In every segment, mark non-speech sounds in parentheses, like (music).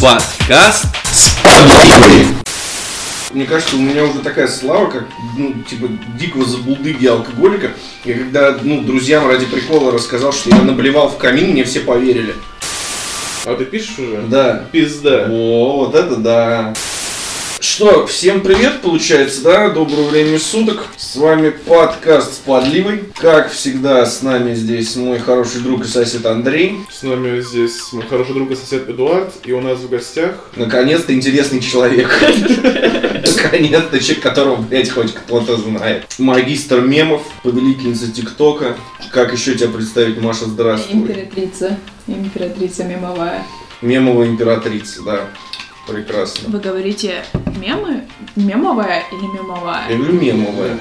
Подкаст Мне кажется, у меня уже такая слава, как, ну, типа, дикого забулдыги алкоголика. Я когда, ну, друзьям ради прикола рассказал, что я наблевал в камин, мне все поверили. А ты пишешь уже? Да. Пизда. О, вот это да. Что, всем привет, получается, да? Доброго времени суток. С вами подкаст с подливой. Как всегда, с нами здесь мой хороший друг и сосед Андрей. С нами здесь мой хороший друг и сосед Эдуард, и у нас в гостях... Наконец-то интересный человек. (laughs) Наконец-то человек, которого, блядь, хоть кто-то знает. Магистр мемов, повелительница ТикТока. Как еще тебя представить, Маша, здравствуй. Императрица. Императрица мемовая. Мемовая императрица, да. Прекрасно. Вы говорите мемы? Мемовая или мемовая? Я говорю мемовая.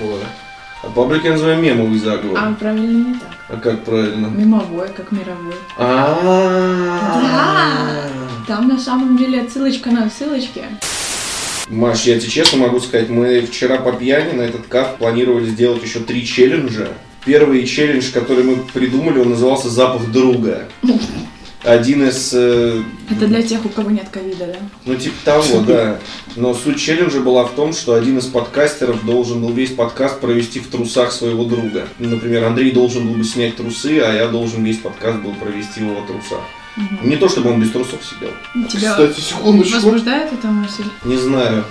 А паблик я называю мемовый заговор. А правильно не так. А как правильно? Мемовой, как мировой. А. Там на самом деле отсылочка на ссылочке. Маш, я тебе честно могу сказать, мы вчера по пьяни на этот каф планировали сделать еще три челленджа. Первый челлендж, который мы придумали, он назывался «Запах друга». Один из... э, Это для тех, у кого нет ковида, да? Ну, типа того, да. Но суть челленджа была в том, что один из подкастеров должен был весь подкаст провести в трусах своего друга. Например, Андрей должен был бы снять трусы, а я должен весь подкаст был провести в его трусах. Не то, чтобы он без трусов сидел. Тебя Кстати, секундочку. возбуждает эта мысль? Не знаю.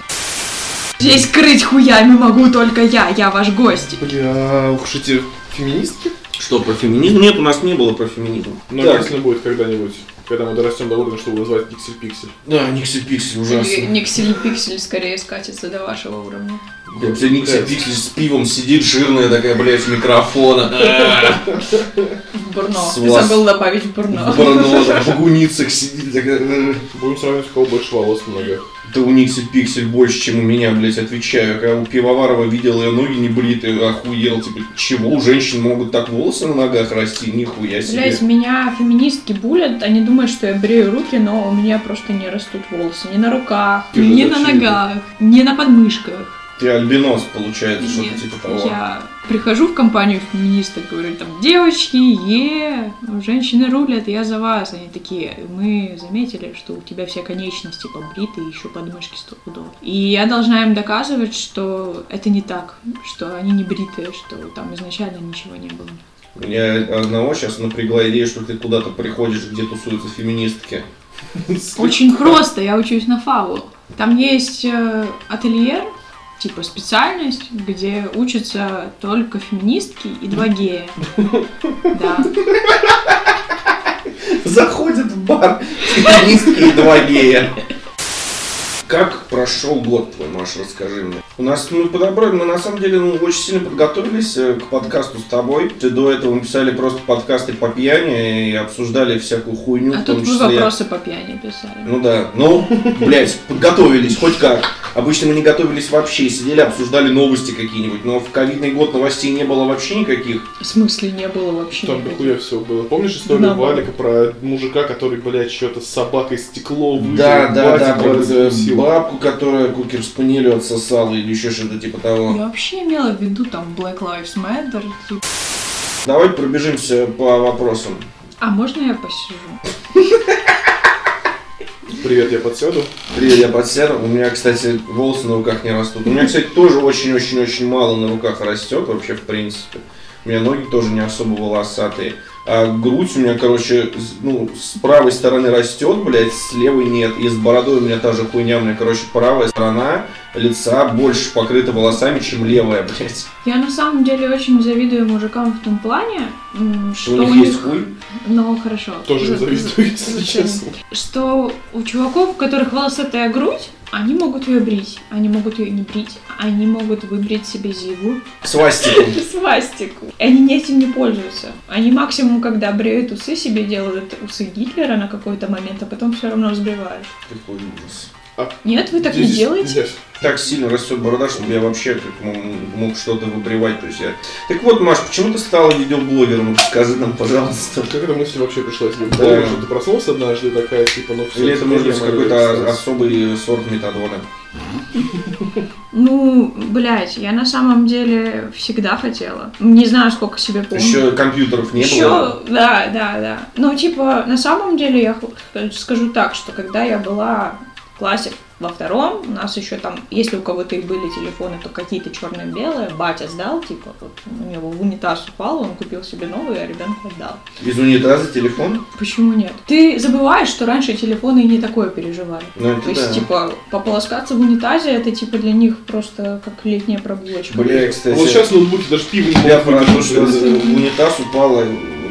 Здесь крыть хуями могу только я, я ваш гость. Бля, ух эти феминистки. Что, про феминизм? Нет, у нас не было про феминизм. Но Так. если будет когда-нибудь, когда мы дорастем до уровня, чтобы назвать Пиксель-Пиксель. Да, Никси Пиксель ужасно. Никсель Пиксель скорее скатится до вашего уровня. Где Никси Пиксель с пивом сидит, жирная такая, блядь, (laughs) с микрофона. Бурно. Ты забыл добавить в Бурно. (laughs) В гуницах сидит. Будем сравнивать, у кого больше волос в ногах. Да у Никси Пиксель больше, чем у меня, блядь, отвечаю. Когда у Пивоварова видел ее ноги не бритые, охуел. Типа, чего? У женщин могут так волосы на ногах расти? Нихуя себе. Блять, меня феминистки булят, они думают, что я брею руки, но у меня просто не растут волосы. Ни на руках, Ты ни на ногах, ни на подмышках. Ты альбинос, получается, что-то типа того. Я прихожу в компанию феминисток, говорю, там, девочки, е, женщины рулят, я за вас. Они такие, мы заметили, что у тебя все конечности побриты, еще подмышки стопудово. И я должна им доказывать, что это не так, что они не бритые, что там изначально ничего не было. Меня одного сейчас напрягла идея, что ты куда-то приходишь, где тусуются феминистки. Очень просто, я учусь на ФАУ. Там есть э, ательер, типа специальность, где учатся только феминистки и два гея. Да. Заходит в бар феминистки и два гея. Как прошел год твой, Маша, расскажи мне. У нас мы подобрали, мы на самом деле ну, очень сильно подготовились э, к подкасту с тобой. Ты до этого мы писали просто подкасты по пьяни и обсуждали всякую хуйню, А в том тут числе. вопросы по пьяни писали. Ну да, ну, блядь, подготовились, хоть как. Обычно мы не готовились вообще, сидели, обсуждали новости какие-нибудь, но в ковидный год новостей не было вообще никаких. В смысле не было вообще? Там никаких? дохуя всего было. Помнишь историю Наоборот. Валика про мужика, который, блядь, что-то с собакой стекло выжил, Да, да, да, э, бабку, которая кукер спанелю отсосала или еще что-то типа того. Я вообще имела в виду там Black Lives Matter. типа. Давай пробежимся по вопросам. А можно я посижу? Привет, я подсяду. Привет, я подсяду. У меня, кстати, волосы на руках не растут. У меня, кстати, тоже очень-очень-очень мало на руках растет вообще, в принципе. У меня ноги тоже не особо волосатые. А грудь у меня, короче, ну, с правой стороны растет, блядь, с левой нет. И с бородой у меня та же хуйня. У меня, короче, правая сторона лица больше покрыта волосами, чем левая, (laughs) блядь. Я на самом деле очень завидую мужикам в том плане, что Что у них есть хуй? Ну, хорошо. Тоже завидую, если честно. Что у чуваков, у которых волосатая грудь, они могут ее брить, они могут ее не брить, они могут выбрить себе зигу, Свастику. (laughs) свастику. И они этим не пользуются. Они максимум, когда бреют усы, себе делают усы Гитлера на какой-то момент, а потом все равно разбивают. Какой ужас. Нет, вы так не Здесь- делаете? здесь. Так сильно растет борода, чтобы я вообще как мог, мог что-то выбривать. То есть я... Так вот, Маш, почему ты стала видеоблогером? Скажи нам, пожалуйста. Как эта мысль вообще пришла тебе Да. что ты проснулся однажды такая, типа, ну все. Или это может быть какой-то особый сорт метадона? Ну, блядь, я на самом деле всегда хотела. Не знаю, сколько себе помню. Еще компьютеров не Еще, было. да, да, да. Ну, типа, на самом деле, я скажу так, что когда я была классе во втором, у нас еще там, если у кого-то и были телефоны, то какие-то черно-белые, батя сдал, типа, вот у него в унитаз упал, он купил себе новый, а ребенку отдал. Из унитаза телефон? Почему нет? Ты забываешь, что раньше телефоны и не такое переживали. Ну, это То есть, да. типа, пополоскаться в унитазе, это, типа, для них просто как летняя прогулочка. Бля, кстати, Вот сейчас ноутбуки даже пиво не я могут про то, выпить. что в унитаз упала,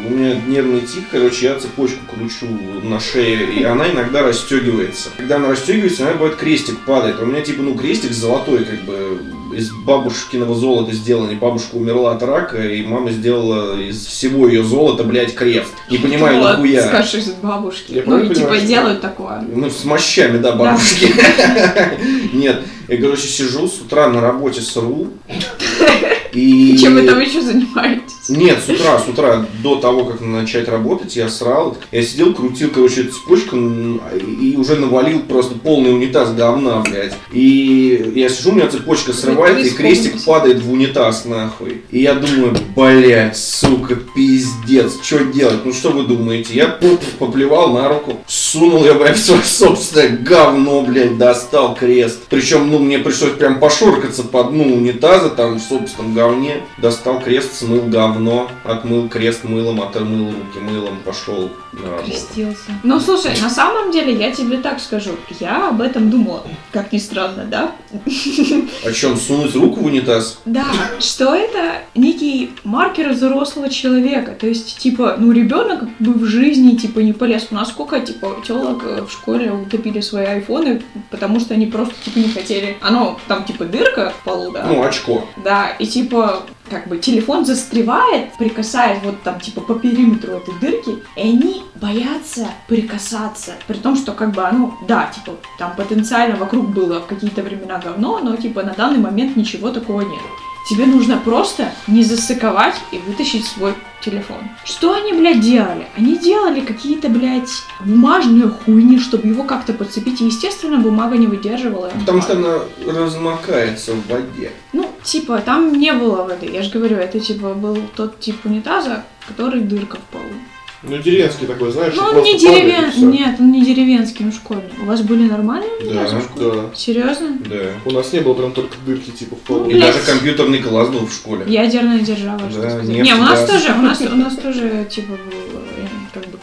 у меня нервный тик, короче, я цепочку кручу на шее, и она иногда расстегивается. Когда она расстегивается, у меня бывает крестик падает. У меня типа, ну, крестик золотой, как бы, из бабушкиного золота сделан. И бабушка умерла от рака, и мама сделала из всего ее золота, блядь, крест. Не понимаю, вот, нахуя. скажешь из бабушки. Я ну, типа, понимаю, что- делают такое. Ну, с мощами, да, бабушки. (laughs) Нет, я, короче, сижу с утра на работе сру. (laughs) И... Чем вы там еще занимаетесь? Нет, с утра, с утра, до того, как начать работать, я срал. Я сидел, крутил, короче, цепочку и уже навалил просто полный унитаз говна, блядь. И я сижу, у меня цепочка срывается, и крестик падает в унитаз, нахуй. И я думаю, блядь, сука, пиздец, что делать? Ну что вы думаете? Я поплевал на руку, сунул я, блядь, в свое собственное говно, блядь, достал крест. Причем, ну, мне пришлось прям пошуркаться по дну унитаза, там, в собственном говне. Достал крест, смыл говно, отмыл крест мылом, отмыл руки мылом, пошел на работу. Крестился. Ну, слушай, на самом деле, я тебе так скажу. Я об этом думала. Как ни странно, да? О чем, сунуть руку в унитаз? Да, что это некий маркер взрослого человека. То есть, типа, ну, ребенок бы в жизни, типа, не полез. У нас сколько, типа, телок э, в школе утопили свои айфоны, потому что они просто, типа, не хотели. Оно, там, типа, дырка в полу, да? Ну, очко. Да, и типа, как бы телефон застревает, прикасаясь вот там типа по периметру этой дырки, и они боятся прикасаться. При том, что как бы оно, да, типа, там потенциально вокруг было в какие-то времена говно, но типа на данный момент ничего такого нет. Тебе нужно просто не засыковать и вытащить свой телефон. Что они, блядь, делали? Они делали какие-то, блядь, бумажные хуйни, чтобы его как-то подцепить. И, естественно, бумага не выдерживала. Потому что она размокается в воде. Ну, типа, там не было воды. Я же говорю, это типа был тот тип унитаза, который дырка в полу. Ну, деревенский такой, знаешь, Ну, что он просто не падает, и деревен... всё. Нет, он не деревенский, он школьный. У вас были нормальные Да, в школе? Да. Серьезно? Да. У нас не было прям только дырки, типа, в полу. И даже компьютерный класс был в школе. Ядерная держава, что Да, сказать. нефть, Не, у нас газ. тоже, у нас, у нас тоже, типа,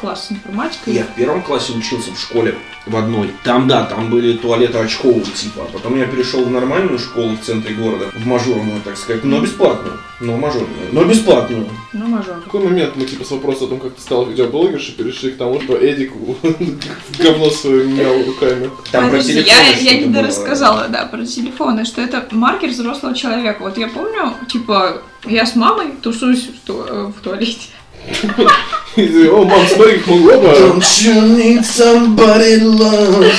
класс с информатикой. Я в первом классе учился в школе в одной. Там, да, там были туалеты очкового типа. А потом я перешел в нормальную школу в центре города, в мажорную, так сказать, но бесплатную. Но мажорную. Но бесплатную. Ну, мажор. В какой момент мы, типа, с вопроса о том, как ты стал видеоблогершей, перешли к тому, что Эдик (laughs) говно свое мял руками. Там про телефоны я, не было. рассказала, да, про телефоны, что это маркер взрослого человека. Вот я помню, типа, я с мамой тусуюсь в, э, в туалете. О, мам, смотри, как мы оба. Don't you need somebody love?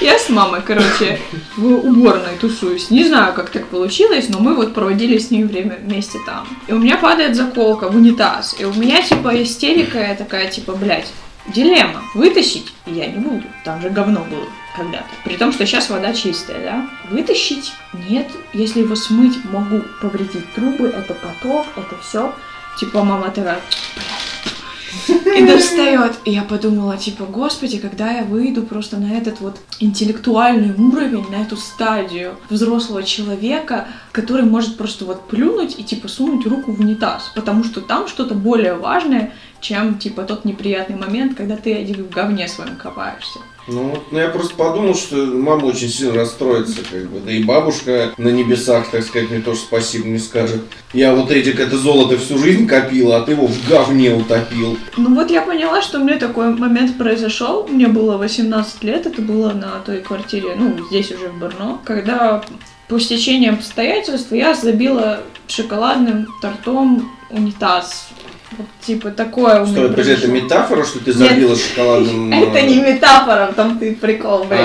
Я с мамой, короче, в уборной тусуюсь. Не знаю, как так получилось, но мы вот проводили с ней время вместе там. И у меня падает заколка в унитаз. И у меня, типа, истерика я такая, типа, блядь, дилемма. Вытащить я не буду. Там же говно было когда-то. При том, что сейчас вода чистая, да? Вытащить нет. Если его смыть, могу повредить трубы, это поток, это все. Типа, мама такая, и достает. И я подумала, типа, господи, когда я выйду просто на этот вот интеллектуальный уровень, на эту стадию взрослого человека, который может просто вот плюнуть и типа сунуть руку в унитаз, потому что там что-то более важное, чем типа тот неприятный момент, когда ты один в говне своем копаешься. Ну, ну, я просто подумал, что мама очень сильно расстроится, как бы. Да и бабушка на небесах, так сказать, мне тоже спасибо не скажет. Я вот Эдик это золото всю жизнь копила, а ты его в говне утопил. Ну вот я поняла, что у меня такой момент произошел. Мне было 18 лет, это было на той квартире, ну, здесь уже в Барно, когда по стечению обстоятельств я забила шоколадным тортом унитаз. Типа такое у меня подожди, это метафора, что ты забила шоколадным... э, (laughs) Это не метафора, там ты прикол, блядь.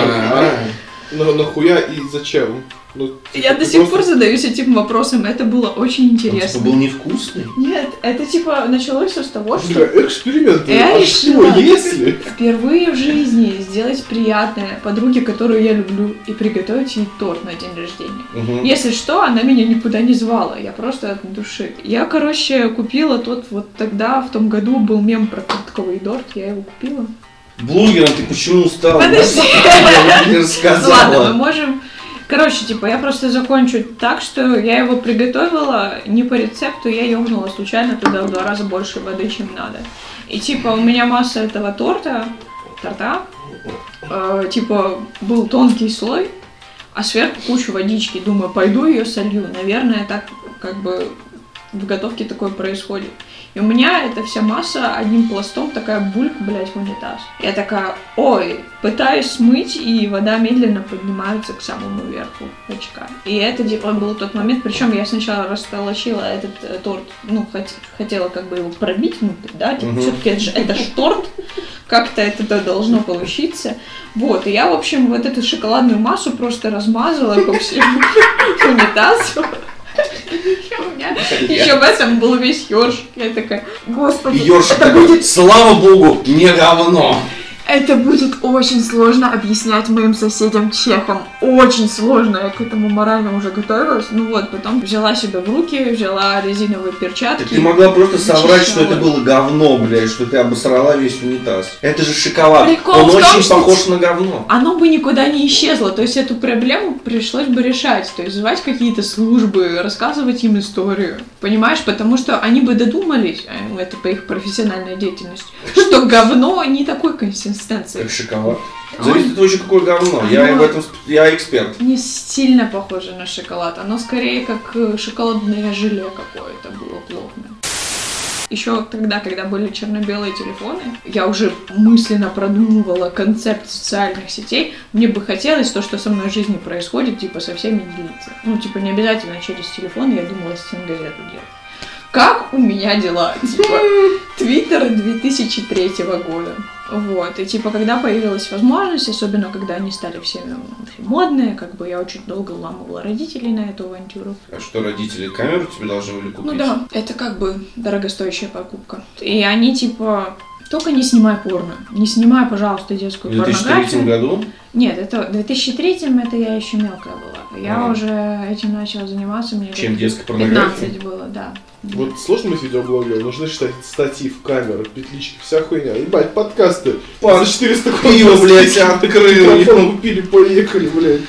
На- нахуя и зачем? Ну, типа, Я до сих просто- пор задаюсь этим вопросом, это было очень Он типа интересно. был невкусный. Нет, это типа началось все с того, что Бля, эксперименты. Я а решила. что, если? впервые в жизни сделать приятное подруге, которую я люблю, и приготовить ей торт на день рождения. Мгм. Если что, она меня никуда не звала, я просто от души. Я, короче, купила тот, вот тогда, в том году, был мем про картковый торт, я его купила. Блогером ты почему стал? Подожди. Я Ну Ладно, мы рассказала. можем... Короче, типа, я просто закончу так, что я его приготовила не по рецепту, я ёбнула случайно туда в два раза больше воды, чем надо. И типа у меня масса этого торта, торта, э, типа был тонкий слой, а сверху кучу водички. Думаю, пойду ее солью. Наверное, так как бы в готовке такое происходит. И у меня эта вся масса одним пластом такая бульк, блядь, в унитаз. Я такая, ой, пытаюсь смыть, и вода медленно поднимается к самому верху очка. И это типа был тот момент, причем я сначала растолочила этот э, торт, ну, хот- хотела как бы его пробить внутрь, да, типа, Мгм. все-таки это, же- это ж торт, как-то это должно получиться. Вот, и я, в общем, вот эту шоколадную массу просто размазала по всему (laughs) унитазу. У меня еще в этом был весь ёршик. Я такая, господи, И ёршик это будет, слава богу, не говно. Это будет очень сложно объяснять моим соседям чехам. Очень сложно. Я к этому морально уже готовилась. Ну вот, потом взяла себя в руки, взяла резиновые перчатки. Ты могла просто соврать, что это было говно, блядь, что ты обосрала весь унитаз. Это же шоколад. Прикол Он том, очень похож на говно. оно бы никуда не исчезло. То есть эту проблему пришлось бы решать. То есть звать какие-то службы, рассказывать им историю. Понимаешь? Потому что они бы додумались, э, это по их профессиональной деятельности, что говно не такой консистенции. Как шоколад. Зависит от того, какое говно. Я в этом, сп- я эксперт. Не сильно похоже на шоколад. Оно скорее как э, шоколадное желе какое-то было плотное. Еще тогда, когда были черно-белые телефоны, я уже мысленно продумывала концепт социальных сетей. Мне бы хотелось то, что со мной в жизни происходит, типа со всеми делиться. Ну, типа не обязательно через телефон, я думала стенгазету делать. Как у меня дела? Типа, (laughs) Твиттер 2003 года. Вот, и типа, когда появилась возможность, особенно когда они стали все, ну, модные, как бы я очень долго ламывала родителей на эту авантюру. А что, родители камеру тебе должны были купить? Ну да, это как бы дорогостоящая покупка. И они типа, только не снимай порно, не снимай, пожалуйста, детскую В 2003 порнографию. году? Нет, это в 2003 это я еще мелкая была. Я Ага. уже этим начала заниматься, мне Чем лет детской порнографией? 15 было, да. Вот сложно быть видеоблогером, нужно считать статив, камера, петлички, вся хуйня. Ебать, подкасты. Под За 400 пиво, блядь, открыл. Микрофон купили, поехали, блядь.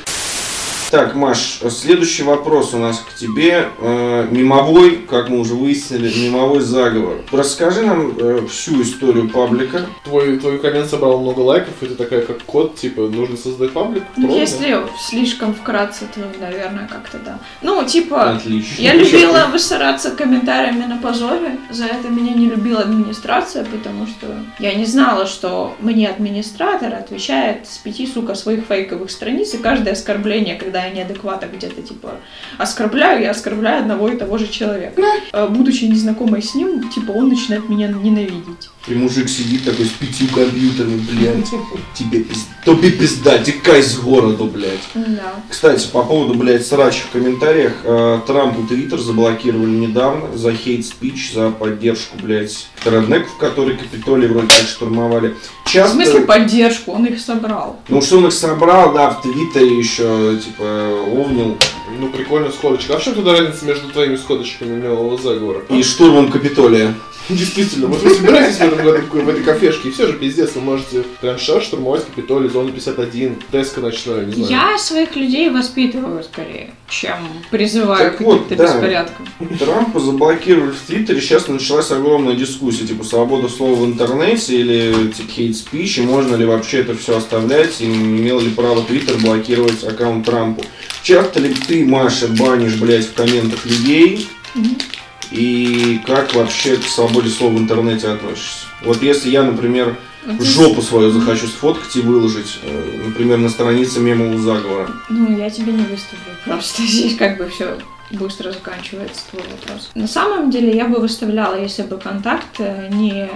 Так, Маш, следующий вопрос у нас к тебе. Э, мимовой, как мы уже выяснили, мимовой заговор. Расскажи нам э, всю историю паблика. Твой, твой коммент собрал много лайков, и ты такая, как кот, типа, нужно создать паблик? Ну, если слишком вкратце, то, наверное, как-то да. Ну, типа, Отлично. я любила высираться комментариями на позоре. За это меня не любила администрация, потому что я не знала, что мне администратор отвечает с пяти, сука, своих фейковых страниц, и каждое оскорбление, когда я неадекватно где-то, типа, оскорбляю, я оскорбляю одного и того же человека. Э, Будучи незнакомой с ним, типа, он начинает меня ненавидеть. И мужик сидит такой с пятью компьютерами, блядь. (laughs) Тебе пизда. Тобі пизда, текай с города, блядь. Да. Кстати, по поводу, блядь, срач в комментариях. э, Трампу Твиттер заблокировали недавно за хейт-спич, за поддержку, блядь, реднеков, которые Капитолий вроде как штурмовали. В Часто... смысле поддержку, он их собрал. Ну, что он их собрал, да, в Твиттере еще, типа, овнил. Ну, прикольная сходочка. А в чем тогда разница между твоими сходочками мелового заговора? И штурмом Капитолия. Действительно, вот вы собираетесь в этом году в этой кафешке, и все же пиздец, вы можете прям сейчас штурмовать Капитолий, зону 51, Теска ночной, не знаю. Я своих людей воспитываю скорее, чем призываю Так к вот, каким-то да. беспорядкам. Трампа заблокировали в Твиттере, сейчас началась огромная дискуссия, типа, свобода слова в интернете или типа, хейт-спич, и можно ли вообще это все оставлять, и имел ли право Твиттер блокировать аккаунт Трампу. Часто ли ты, Маша, банишь, блядь, в комментах людей, Мгм. И как вообще к свободе слова в интернете относишься? Вот если я, например, Жопу свою захочу сфоткать и выложить, э, например, на странице мемового заговора. Ну, я тебе не выставлю. Просто (laughs) здесь как бы все быстро заканчивается твой вопрос. На самом деле я бы выставляла, если бы контакт э, не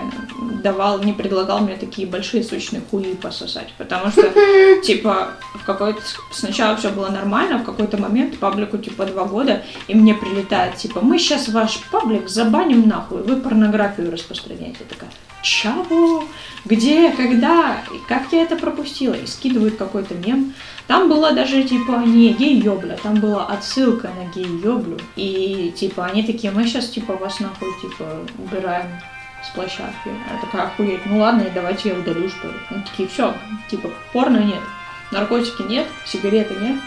давал, не предлагал мне такие большие сочные хуи пососать. Потому что, (laughs) типа, в какой-то... Сначала все было нормально, в какой-то момент паблику, типа, два года, и мне прилетает, типа, мы сейчас ваш паблик забаним нахуй, вы порнографию распространяете. Такая, чего? Где? Когда? Как я это пропустила? И скидывают какой-то мем. Там было даже, типа, не гей-ёбля, там была отсылка на гей-ёблю. И, типа, они такие, мы сейчас, типа, вас нахуй, типа, убираем с площадки. Я такая, охуеть, ну ладно, и давайте я удалю, что ли. Они такие, все, типа, порно нет, наркотики нет, сигареты нет.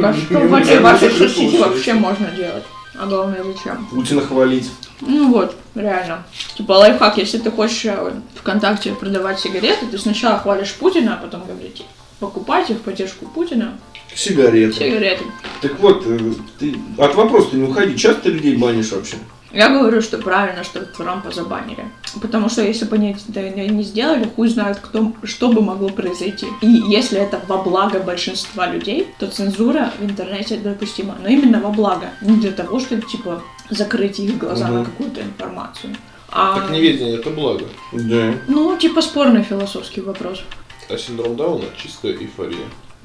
Кажется, что (laughs) вообще в вашей соцсети вообще можно делать. А главное, зачем? Путина хвалить. Ну вот, реально. Типа лайфхак, если ты хочешь э, ВКонтакте продавать сигареты, ты сначала хвалишь Путина, а потом говорите, покупайте в поддержку Путина Сигареты. сигареты. Так вот, э, ты от вопроса не уходи. Часто ты людей банишь вообще? Я говорю, что правильно, что Трампа забанили. Потому что если бы они это не сделали, хуй знает, кто, что бы могло произойти. И если это во благо большинства людей, то цензура в интернете допустима. Но именно во благо. Не для того, чтобы, типа, закрыть их глаза на Мгм. какую-то информацию. А, Так неведение это благо. Да. ну, типа, спорный философский вопрос. А синдром Дауна чистая эйфория. (laughs)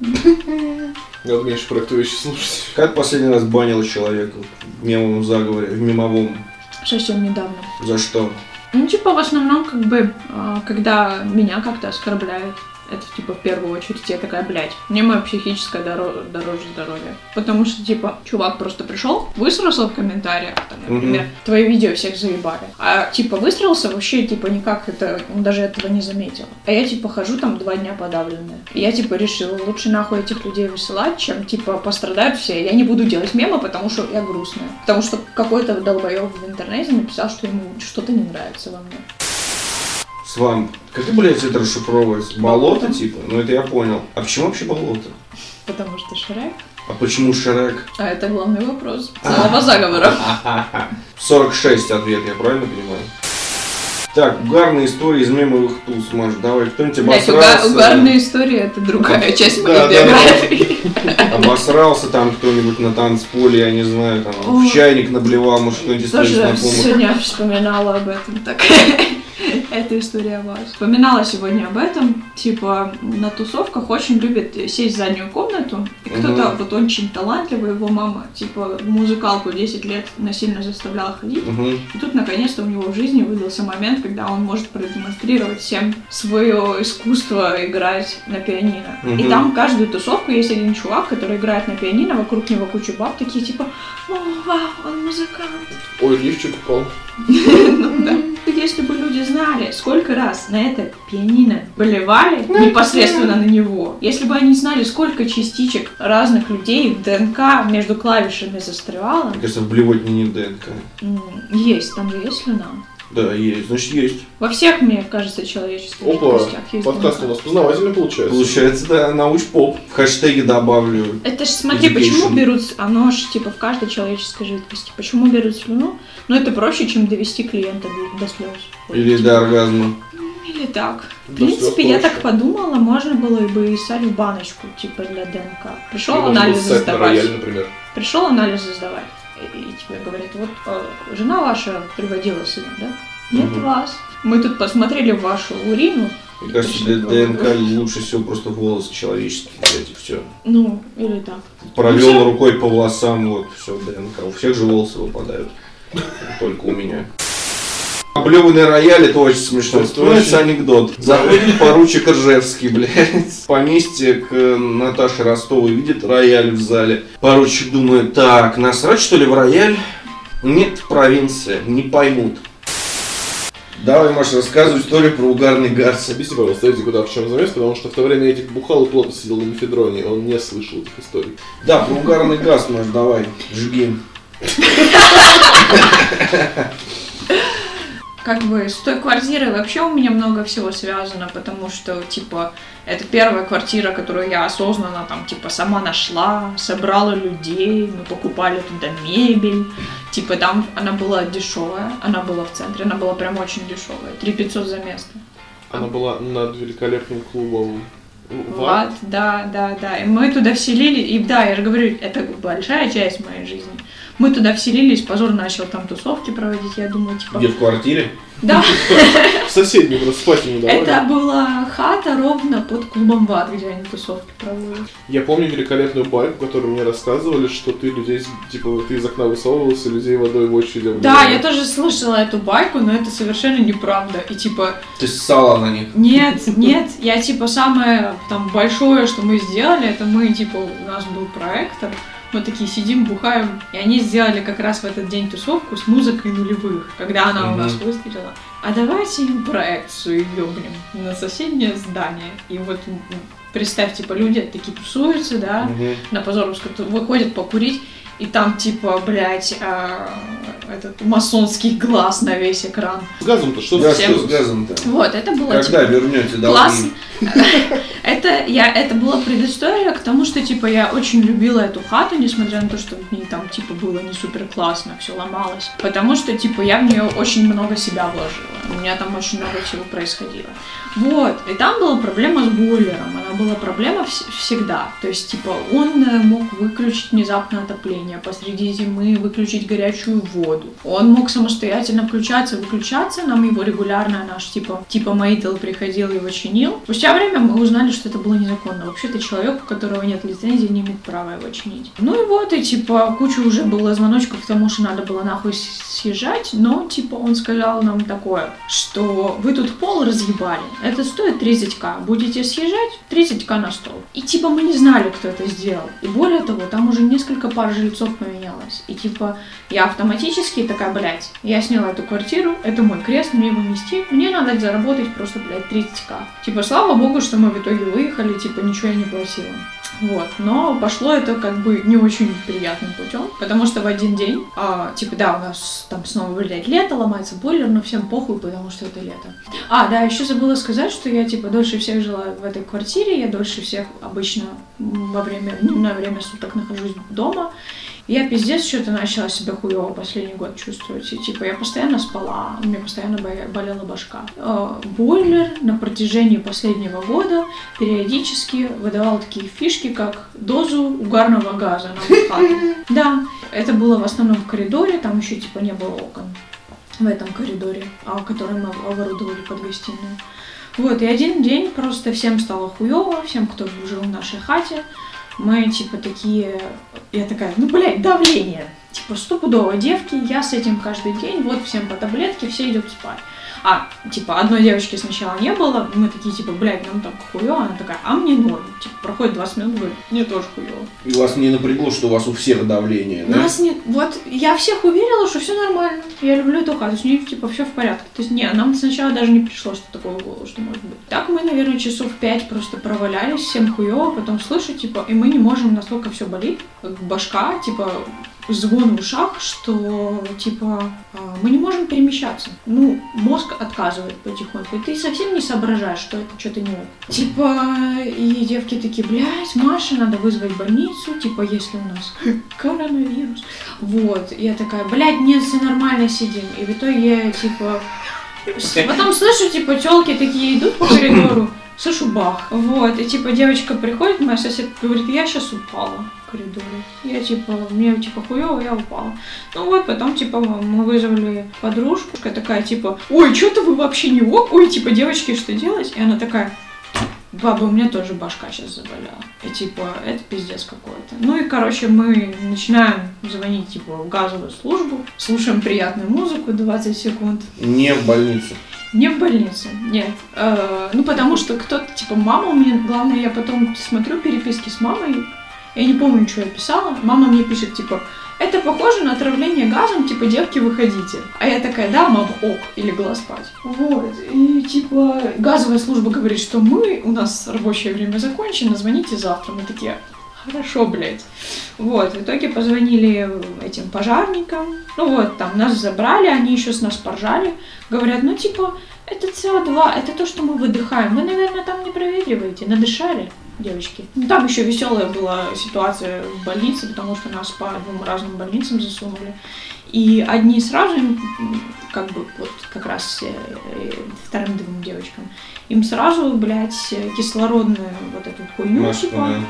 Надо меньше про эту вещь слушать. Как последний раз банил человека в мемовом заговоре, в мемовом? Совсем недавно. За что? Ну, типа, в основном, как бы, а, когда меня как-то оскорбляют, это, типа, в первую очередь я такая, блядь, мне мое психическое доро- дороже здоровья. Потому что, типа, чувак просто пришел, высрался в комментариях, там, например, твои видео всех заебали. А, типа, высрался вообще, типа, никак это, он даже этого не заметил. А я, типа, хожу там два дня подавленная. И я, типа, решила, лучше нахуй этих людей высылать, чем, типа, пострадают все. Я не буду делать мемы, потому что я грустная. Потому что какой-то долбоеб в интернете написал, что ему что-то не нравится во мне. Свамп. Как ты, блядь, это расшифровывается? Болото, типа? Ну, это я понял. А почему вообще болото? Потому что Шрек. А почему Шрек? А это главный вопрос целого заговора. 46 ответ, я правильно понимаю? Так, угарные истории из мемовых туз, Маш, давай, кто-нибудь Блять, обосрался? угарная история это другая часть моей Да, да, биографии. (laughs) Обосрался там кто-нибудь на танцполе, я не знаю, там, О. в чайник наблевал, может, кто-нибудь из твоих знакомых. сегодня вспоминала об этом. Так, (laughs) это история о вас. Вспоминала сегодня об этом. Типа, на тусовках очень любят сесть в заднюю комнату. И кто-то вот очень талантливый, его мама, типа, музыкалку 10 лет насильно заставляла ходить. И тут наконец-то у него в жизни выдался момент, когда он может продемонстрировать всем свое искусство играть на пианино. И там каждую тусовку есть один чувак, который играет на пианино, вокруг него куча баб, такие типа, о, вау, он музыкант. Ой, лифчик упал. Ну да. Если бы люди знали, сколько раз на это пианино болевали непосредственно на него, если бы они знали, сколько частичек разных людей в ДНК между клавишами застревало, Мне кажется, в блевотне не ДНК. м, есть, там же есть слюна. Да, есть, значит, есть. Во всех, мне кажется, человеческих Опа, есть подкаст у нас познавательный получается. Получается, да, науч-поп. В хэштеге добавлю. Это ж смотри, Education. почему берут, оно ж типа в каждой человеческой жидкости, почему берут слюну? Ну это проще, чем довести клиента до, до слез. Или до оргазма. Или так. В принципе, я так подумала, можно было бы и в баночку, типа для ДНК. Пришел анализы на сдавать. рояль, например. Пришел анализы сдавать. И, тебе говорят, вот э, жена ваша приводила сына, да? Нет Мгм. вас. Мы тут посмотрели вашу урину. Мне кажется, для ДНК лучше всего просто волосы человеческие взять и все. Ну, или так. Провел Ну, рукой по волосам, вот, все, ДНК. У всех же волосы выпадают. (laughs) Только у меня. Облеванный рояль, это очень смешно. Очень- анекдот. (laughs) Заходит поручик Ржевский, (laughs) блядь, в поместье к Наташе Ростовой, видит рояль в зале. Поручик думает, так, насрать что ли в рояль? Нет, провинция, не поймут. Давай, Маша, рассказывай историю про угарный гарс. Объясни, пожалуйста, Эдик, куда в чем замес, потому что в то время Эдик бухал и плотно сидел на мефедроне, он не слышал этих историй. Да, про угарный газ, Маш, давай, жги. (laughs) Как бы с той квартирой вообще у меня много всего связано, потому что, типа, это первая квартира, которую я осознанно, там, типа, сама нашла, собрала людей, мы покупали туда мебель, типа, там она была дешевая, она была в центре, она была прям очень дешевая, 3 500 за место. Она была над великолепным клубом Вот, да, да, да. И мы туда вселили, и да, я же говорю, это большая часть моей жизни. Мы туда вселились, позор начал там тусовки проводить, я думаю, типа... Где в квартире? Да, (laughs) В соседней просто спать не давали. это была хата ровно под клубом ВАД, где они тусовки проводят. Я помню великолепную байку, которую мне рассказывали, что ты людей, типа, ты из окна высовывался, людей водой в очереди Да, я тоже слышала эту байку, но это совершенно неправда. И типа, Ты ссала на них. нет, нет, я типа самое там большое, что мы сделали, это мы, типа, у нас был проектор, мы такие сидим, бухаем, и они сделали как раз в этот день тусовку с музыкой нулевых, когда она у нас выстрелила. А давайте им проекцию ёбнем на соседнее здание. И вот представь, типа, люди такие тусуются, да, Мгм. на Позоровскую, выходят покурить, и там, типа, блядь, а, этот масонский глаз на весь экран. С газом-то что Да, ты что с газом-то? Вот, это было, Когда типа, вернете долги? класс. (laughs) Это, я, это была предыстория к тому, что, типа, я очень любила эту хату, несмотря на то, что в ней там, типа, было не супер классно, все ломалось. Потому что, типа, я в нее очень много себя вложила. У меня там очень много всего происходило. Вот, и там была проблема с бойлером, она была проблема вс- всегда. То есть, типа, он э, мог выключить внезапно отопление, посреди зимы выключить горячую воду. Он мог самостоятельно включаться, выключаться, нам его регулярно наш, типа, типа Мейтл приходил его чинил. Спустя время мы узнали, что это было незаконно. Вообще-то человек, у которого нет лицензии, не имеет права его чинить. Ну и вот, и типа, куча уже было звоночков к тому, что надо было нахуй съезжать, но, типа, он сказал нам такое, что вы тут пол разъебали, это стоит 30к, будете съезжать, 30к на стол. И, типа, мы не знали, кто это сделал. И более того, там уже несколько пар жильцов поменялось. И, типа, я автоматически такая, блядь, я сняла эту квартиру, это мой крест, мне его нести, мне надо заработать просто, блядь, 30к. Типа, слава богу, что мы в итоге выехали, типа, ничего я не платила. Вот, но пошло это как бы не очень приятным путем, потому что в один день, а, типа, да, у нас там снова вылетает лето, ломается бойлер, но всем похуй, потому что это лето. А, да, еще забыла сказать, что я, типа, дольше всех жила в этой квартире, я дольше всех обычно во время, дневное время суток нахожусь дома, я пиздец что-то начала себя хуево последний год чувствовать. И, типа, я постоянно спала, у меня постоянно болела башка. Э, Бойлер на протяжении последнего года периодически выдавал такие фишки, как дозу угарного газа на хату. (laughs) Да, это было в основном в коридоре, там еще типа не было окон в этом коридоре, а, который мы оборудовали под гостиную. Вот, и один день просто всем стало хуево, всем, кто жил в нашей хате. Мы, типа, такие... Я такая, ну, блядь, давление. Типа, стопудово девки, я с этим каждый день, вот всем по таблетке, все идут спать. А, типа, одной девочки сначала не было, мы такие, типа, блядь, нам так хуево, она такая, а мне норм. Типа, проходит 20 минут, говорит, мне тоже хуево. И вас не напрягло, что у вас у всех давление, да? Нас нет, вот я всех уверила, что все нормально. Я люблю эту хату, с ней типа все в порядке. То есть, не, нам сначала даже не пришло, что такое в голову, что может быть. Так мы, наверное, часов пять просто провалялись, всем хуево, потом слышу, типа, и мы не можем, настолько все болит, как башка, типа, звон в ушах, что, типа, а, мы не можем перемещаться. Ну, мозг отказывает потихоньку, и ты совсем не соображаешь, что это что-то не ок. Типа, и девки такие, блядь, Маша, надо вызвать больницу, типа, если у нас (laughs) коронавирус. Вот, я такая, блядь, нет, все нормально сидим. И в итоге типа, потом слышу, типа, телки такие идут по коридору, слышу бах. Вот, и типа девочка приходит, моя соседка говорит, я сейчас упала коридоре. Я типа, мне типа хуево, я упала. Ну вот, потом типа мы вызвали подружку, такая типа, ой, что-то вы вообще не ок, ой, типа, девочки, что делать? И она такая, Баба, у меня тоже башка сейчас заболела. И типа, это пиздец какой-то. Ну и, короче, мы начинаем звонить, типа, в газовую службу, слушаем приятную музыку 20 секунд. Не в больницу. Не в больнице, нет. Э, ну, потому что кто-то, типа, мама у меня, главное, я потом смотрю переписки с мамой, я не помню, что я писала. Мама мне пишет, типа, это похоже на отравление газом, типа, девки, выходите. А я такая, да, мама, ок, и легла спать. Вот, и, типа, газовая служба говорит, что мы, у нас рабочее время закончено, звоните завтра. Мы такие, хорошо, блядь. Вот, в итоге позвонили этим пожарникам. Ну вот, там нас забрали, они еще с нас поржали. Говорят, ну типа, это СО2, это то, что мы выдыхаем. Вы, наверное, там не проветриваете, надышали, девочки. Ну, там еще веселая была ситуация в больнице, потому что нас по двум разным больницам засунули. И одни сразу, им, как бы, вот как раз э, вторым двум девочкам, им сразу, блядь, кислородную вот эту хуйню, Маску, типа, да.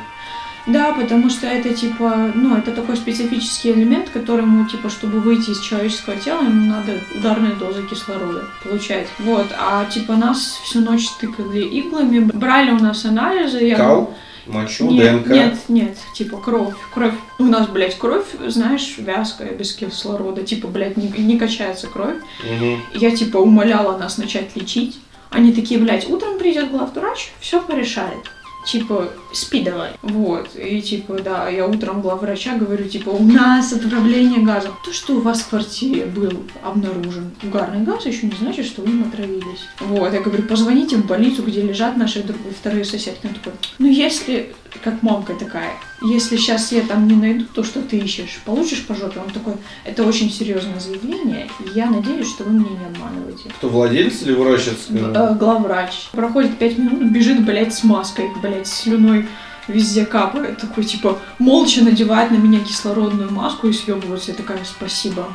Да, потому что это типа, ну, это такой специфический элемент, которому, типа, чтобы выйти из человеческого тела, ему надо ударные дозы кислорода получать. Вот, а типа нас всю ночь тыкали иглами, брали у нас анализы. Я... Кал, мочу, Нет, ДНК. нет, нет, типа кровь, кровь. У нас, блядь, кровь, знаешь, вязкая, без кислорода, типа, блядь, не, не качается кровь. Мгм. Я, типа, умоляла нас начать лечить. Они такие, блядь, утром придет главврач, все порешает. Типа, спи давай. Вот. И типа, да, я утром главврача говорю, типа, у нас отравление газом. То, что у вас в квартире был обнаружен угарный газ, еще не значит, что вы им отравились. Вот. Я говорю, позвоните в больницу, где лежат наши друг- вторые соседки. Он такой, ну если, как мамка такая, если сейчас я там не найду то, что ты ищешь, получишь по жопе. Он такой, это очень серьезное заявление, и я надеюсь, что вы меня не обманываете. Кто владелец или врач? Э, главврач. Проходит пять минут, бежит, блядь, с маской, блядь, с слюной везде капает. Такой, типа, молча надевает на меня кислородную маску и съебывается. Я такая, спасибо.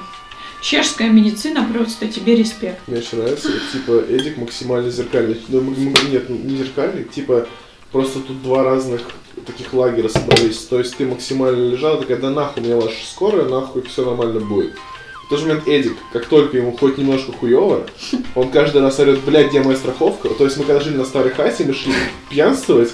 Чешская медицина, просто тебе респект. Мне очень нравится, типа, Эдик максимально зеркальный. Ну, нет, не зеркальный, типа, просто тут два разных таких лагеря собрались. То есть ты максимально лежала, такая, да нахуй, у меня ваша скорая, нахуй, все нормально будет. В тот же момент Эдик, как только ему хоть немножко хуево, он каждый раз орет, блядь, где моя страховка? То есть мы когда жили на старой хате, мы шли пьянствовать,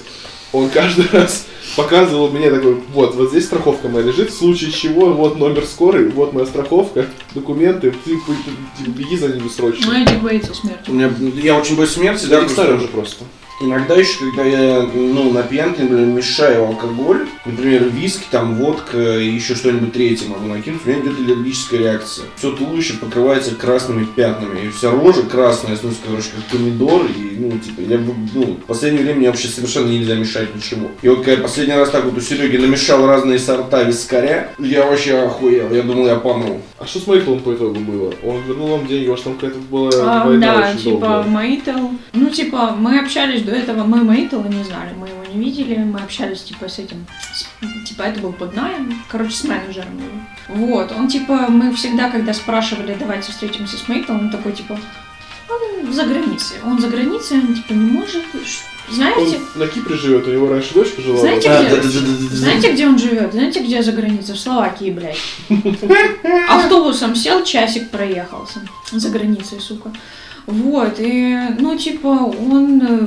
он каждый (laughs) раз показывал мне такой, вот, вот здесь страховка моя лежит, в случае чего, вот номер скорой, вот моя страховка, документы, ты, ты- ты беги за ними срочно. Ну, Эдик боится смерти. У меня, я очень боюсь смерти, да, Эдик старый просто уже просто. Иногда еще, когда я, ну, на пьянке, например, мешаю алкоголь, например, виски, там, водка и еще что-нибудь третье могу накинуть, у меня идет аллергическая реакция. Все туловище покрывается красными пятнами, и вся рожа красная, становится, короче, как помидор, и, ну, типа, я, ну, в последнее время мне вообще совершенно нельзя мешать ничего. И вот, когда я последний раз так вот у Сереги намешал разные сорта вискаря, я вообще охуел, я думал, я помру. А что с Мейтлом по итогу было? Он вернул вам деньги, у вас там какая-то была А, война да, очень типа долгая. Мейтл. Ну, типа, мы общались до этого, мы Мейтла не знали, мы его не видели, мы общались, типа, с этим, с- типа, это был под найм, короче, с менеджером был. Вот, он, типа, мы всегда, когда спрашивали, давайте встретимся с Мейтлом, он такой, типа, он за границей, он за границей, он, типа, не может, знаете, Он на Кипре живет, у него раньше дочка жила. Знаете. А, где- да-да-да-да-да. знаете, где он живет? Знаете, где за границей? В Словакии, блядь. (laughs) Автобусом сел, часик проехался. За границей, сука. Вот, и, ну, типа, он э,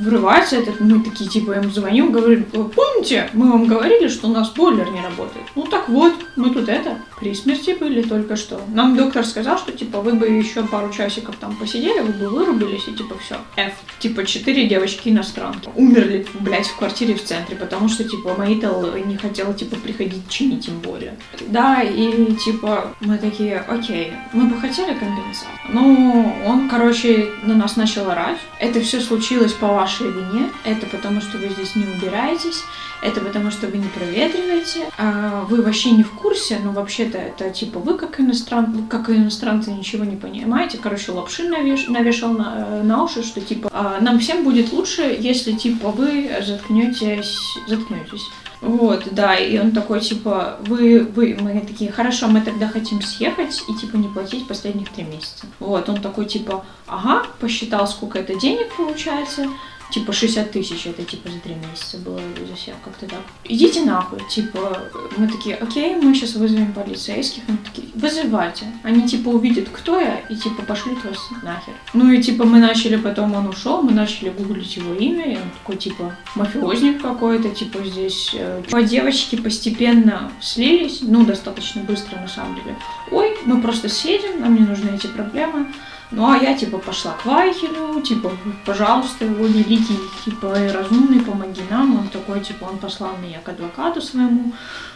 врывается, этот, мы такие, типа, ему звоним, говорим, помните, мы вам говорили, что у нас бойлер не работает? Ну, так вот, мы тут это, при смерти были только что. Нам доктор сказал, что, типа, вы бы еще пару часиков там посидели, вы бы вырубились, и, типа, все. F. Типа, четыре девочки иностранки. Умерли, блядь, в квартире в центре, потому что, типа, Маитл не хотела, типа, приходить чинить тем более. Да, и, типа, мы такие, окей, мы бы хотели компенсацию. Ну, он, короче, на нас начал орать. Это все случилось по вашей вине. Это потому, что вы здесь не убираетесь. Это потому, что вы не проветриваете. А вы вообще не в курсе, но вообще-то это типа вы как иностран, как иностранцы ничего не понимаете. Короче, лапши навеш... навешал на, э, на уши, что типа «А, нам всем будет лучше, если типа вы заткнетесь, заткнетесь. Вот, да, и он такой, типа, вы, вы, мы такие, хорошо, мы тогда хотим съехать и, типа, не платить последних три месяца. Вот, он такой, типа, ага, посчитал, сколько это денег получается, типа, 60 тысяч, это, типа, за три месяца было за всех, как-то так. Идите нахуй, типа, мы такие, окей, мы сейчас вызовем полицейских, они такие, вызывайте. Они, типа, увидят, кто я, и, типа, пошлют вас нахер. Ну, и, типа, мы начали, потом он ушел, мы начали гуглить его имя, и он такой, типа, мафиозник какой-то, типа, здесь. э, По девочки постепенно слились, ну, достаточно быстро, на самом деле. Ой, мы просто съедем, нам не нужны эти проблемы. Ну, а я, типа, пошла к Вайхелю, типа, пожалуйста, его великий, типа, разумный, помоги нам. Он такой, типа, он послал меня к адвокату своему,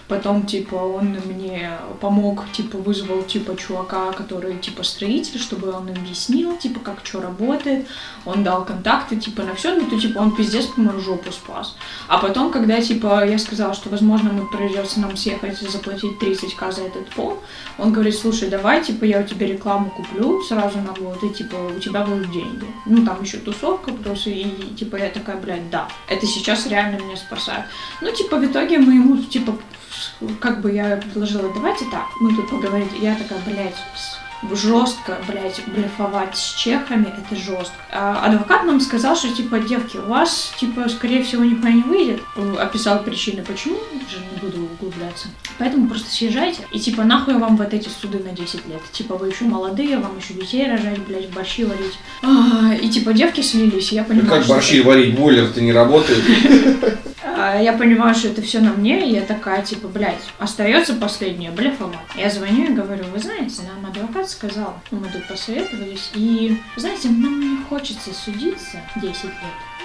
потом, типа, он мне помог, типа, вызвал, типа, чувака, который, типа, строитель, чтобы он объяснил, типа, как что работает. Он дал контакты, типа, на все, ну, то, типа, он пиздец по мою жопу спас. А потом, когда, типа, я сказала, что, возможно, мы придется нам съехать и заплатить 30к за этот пол, он говорит, слушай, давай, типа, я у тебя рекламу куплю сразу на год, и, типа, у тебя будут деньги. Ну, там еще тусовка плюс, и, и, типа, я такая, блядь, да, это сейчас реально меня спасает. Ну, типа, в итоге мы ему, типа, как бы я предложила, давайте так, мы тут поговорим. Я такая, блядь, жестко, блядь, блефовать с чехами, это жестко. А адвокат нам сказал, что, типа, девки, у вас, типа, скорее всего, нихуя не выйдет. Описал причины, почему, уже не буду углубляться. Поэтому просто съезжайте. И, типа, нахуй вам вот эти суды на 10 лет. Типа, вы еще молодые, вам еще детей рожать, блядь, борщи варить. А, И, типа, девки слились, я Ну понимаю, как борщи варить, бойлер-то не работает. (laughs) а, Я понимаю, что это все на мне, и я такая, типа, блядь, остается последнее, блефовать. Я звоню и говорю, вы знаете, нам адвокат сказал, мы тут посоветовались, и, знаете, нам не хочется судиться 10 лет.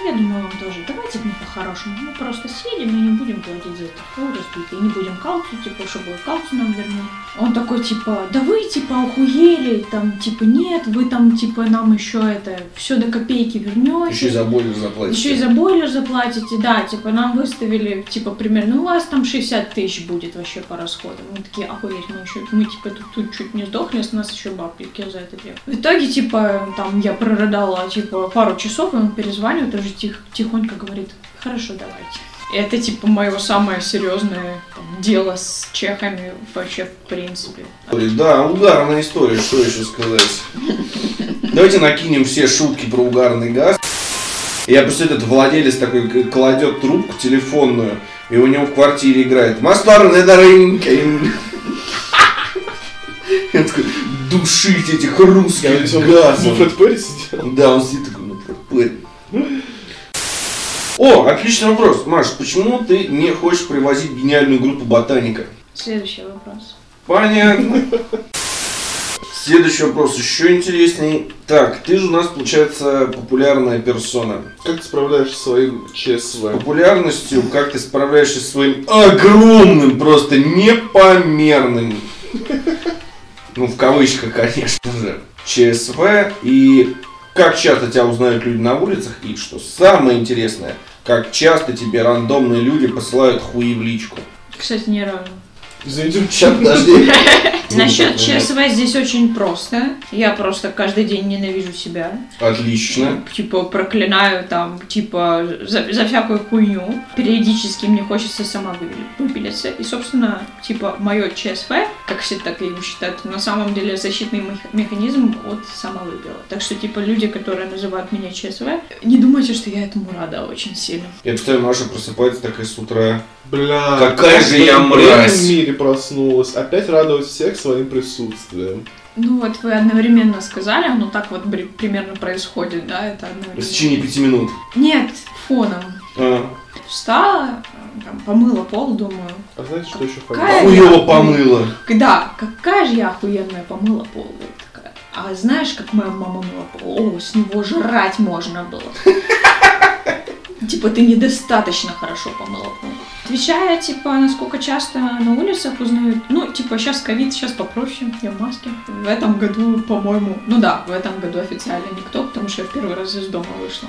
Я думаю, вам тоже. Давайте мы по-хорошему. Мы просто съедем и не будем платить за это фу разбитый. И не будем кауту, типа, чтобы кауту нам вернуть. Он такой, типа, да вы, типа, охуели, там, типа, нет, вы там, типа, нам еще это, все до копейки вернете. Еще и за бойлер заплатить. Еще и за бойлер заплатите, да, типа нам выставили, типа, примерно, ну у вас там 60 тысяч будет вообще по расходам. Мы такие, охуеть, мы еще, мы типа тут, тут чуть не сдохли, с нас еще бабки за это делают. В итоге, типа, там я прорыдала, типа, пару часов, и он перезванивает, уже тих, тихонько говорит, хорошо, давайте. Это, типа, мое самое серьезное там, дело с чехами вообще в принципе. Да, угарная история, что еще сказать. Давайте накинем все шутки про угарный газ. Я представляю, этот владелец такой кладет трубку телефонную, и у него в квартире играет Мастер Недаринкин. Я такой, душить этих русских видел, газом. в Фред Перри сидел. Да, он сидит такой, ну, пропыль. О, отличный вопрос. Маш, почему ты не хочешь привозить гениальную группу ботаника? Следующий вопрос. Понятно. Следующий вопрос еще интересней. Так, ты же у нас, получается, популярная персона. Как ты справляешься со своим ЧСВ? популярностью, как ты справляешься со своим огромным, просто непомерным, ну, в кавычках, конечно же, ЧСВ, и как часто тебя узнают люди на улицах, и что самое интересное, как часто тебе рандомные люди посылают хуи в личку. Кстати, ни разу. Извините, Сейчас, подожди. (laughs) Насчет ЧСВ здесь очень просто. Я просто каждый день ненавижу себя. Отлично. Типа проклинаю там, типа за, за всякую хуйню. Периодически мне хочется сама вы- выпилиться. И, собственно, типа мое ЧСВ, как все так и считают, на самом деле защитный мех- механизм от самовыпила. Так что, типа, люди, которые называют меня ЧСВ, не думайте, что я этому рада очень сильно. Я представляю, Маша просыпается такая с утра. Бля, Какая же я в мразь. мире проснулась. Опять радовать всех своим присутствием. Ну вот вы одновременно сказали, оно так вот примерно происходит, да, это В одновременно. течение пяти минут. Нет, фоном. А, Встала, э, там, помыла пол, думаю. А знаете, что еще Какая факт? хуёво помыла. Да, какая же я охуенная помыла пол. Вот такая. А знаешь, как моя мама мыла пол? О, с него жрать можно было. (laughs) Типа, ты недостаточно хорошо помыла пол. Отвечая, типа, насколько часто на улицах узнают, ну, типа, сейчас ковид, сейчас попроще, я в маске. В этом году, по-моему, ну да, в этом году официально никто, потому что я в первый раз из дома вышла.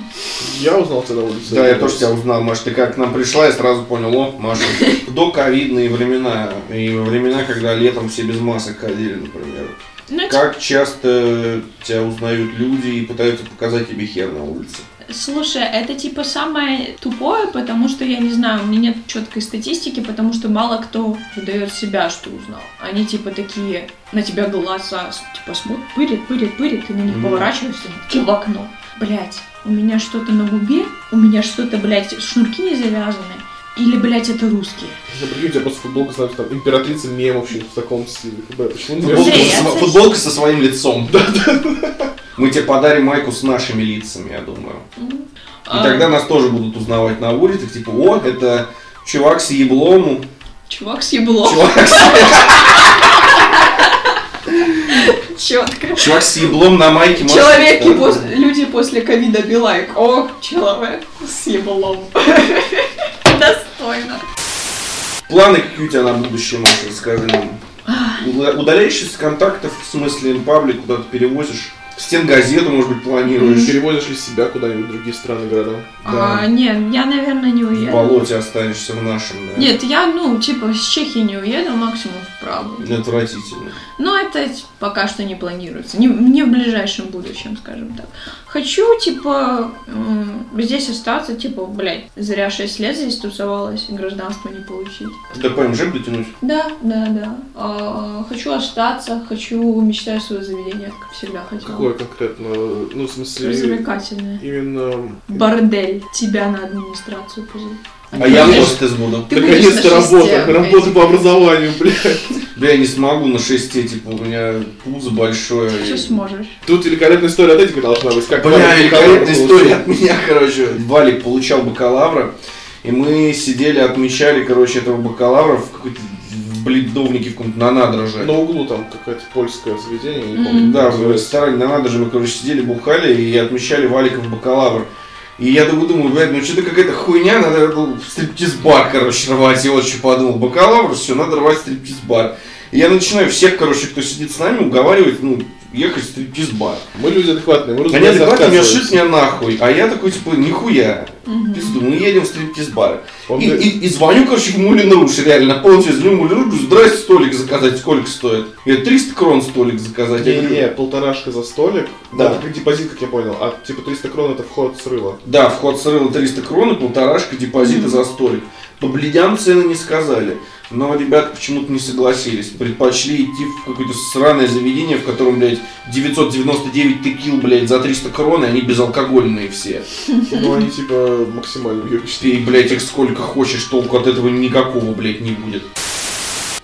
Я узнал тебя на улице. Да, я тоже тебя узнал, Маша. Ты как к нам пришла, я сразу понял, о, Маша, (laughs) до ковидные времена. И времена, когда летом все без масок ходили, например. Ну, Как часто тебя узнают люди и пытаются показать тебе хер на улице? Слушай, это типа самое тупое, потому что я не знаю, у меня нет четкой статистики, потому что мало кто выдает себя, что узнал. Они типа такие на тебя глаза типа смотрят, пырят, пырят, пырят, ты на них Мгм. поворачиваешься, такие в окно. Блять, у меня что-то на губе, у меня что-то, блядь, шнурки не завязаны. Или, блядь, это русские. Я прикинь, у тебя просто футболка, знаешь, там, императрица мемов в таком стиле. Почему Футболка, со, футболка со своим лицом. Мы тебе подарим майку с нашими лицами, я думаю. И А, тогда нас тоже будут узнавать на улицах, типа, о, это чувак с еблом, Чувак с еблом. чувак с, Четко. чувак с еблом на майке. Человеки, после, люди после ковида билайк. О, человек с еблом. (laughs) Достойно. Планы какие у тебя на будущее, Маша, расскажи нам. Уда- Удаляешься с контактов, в смысле, паблик куда-то перевозишь? Стенгазету, может быть, планируешь? Перевозишь ли себя куда-нибудь в другие страны, города? Да. А, нет, я, наверное, не В уеду. болоте останешься в нашем, да? Нет, я, ну, типа, с Чехии не уеду, максимум в Прагу. Отвратительно. Но это пока что не планируется. Не, не в ближайшем будущем, скажем так. Хочу, типа, м, здесь остаться, типа, блядь, зря 6 лет здесь тусовалась, и гражданство не получить. До ПМЖ дотянуть? Да, да, да. А, хочу остаться, хочу, мечтаю свое заведение, как всегда хотела. Какое конкретно? Ну, в смысле... Развлекательное. Именно... Бордель. Тебя на администрацию позовут. А я будешь- хостес буду. Наконец-то работа. Работа по образованию, блядь. Да я не смогу на шесте, типа, у меня пузо большое. Все и- сможешь. Тут великолепная история от Эдика должна быть. Как Бля, великолепная история от меня, короче. Валик получал бакалавра, и мы сидели, отмечали, короче, этого бакалавра в какой-то бледовнике в каком-то на надроже. На углу там какое-то польское заведение, не помню. Да, как в ресторане на надроже мы, короче, сидели, бухали и отмечали Валиков бакалавр. И я такой думаю, блядь, ну что-то какая-то хуйня, надо в стриптиз-бар, короче, рвать. Я вот что подумал, бакалавр, все, надо рвать стриптиз-бар. И я начинаю всех, короче, кто сидит с нами, уговаривать, ну, ехать в стриптиз-бар. Мы люди адекватные, мы Они адекватно меня шит меня нахуй, а я такой, типа, нихуя, Мгм. пизду, мы едем в стриптиз-бар. Он И, и- и звоню, короче, в Мулин Руш, реально, полностью звоню в Мулин Руш, говорю, здрасте, столик заказать, сколько стоит? Я 300 крон столик заказать. Говорю, Не-не, полторашка за столик. Да. Это как депозит, как я понял. А типа 300 крон это вход с рыла. Да, вход с рыла 300 крон и полторашка депозита Мгм. за столик. По бледям цены не сказали. Но ребята почему-то не согласились. Предпочли идти в какое-то сраное заведение, в котором, блядь, 999 текил, блядь, за 300 крон, и они безалкогольные все. Ну они типа максимально въебищные. Ты, блядь, их сколько хочешь, толку от этого никакого, блядь, не будет.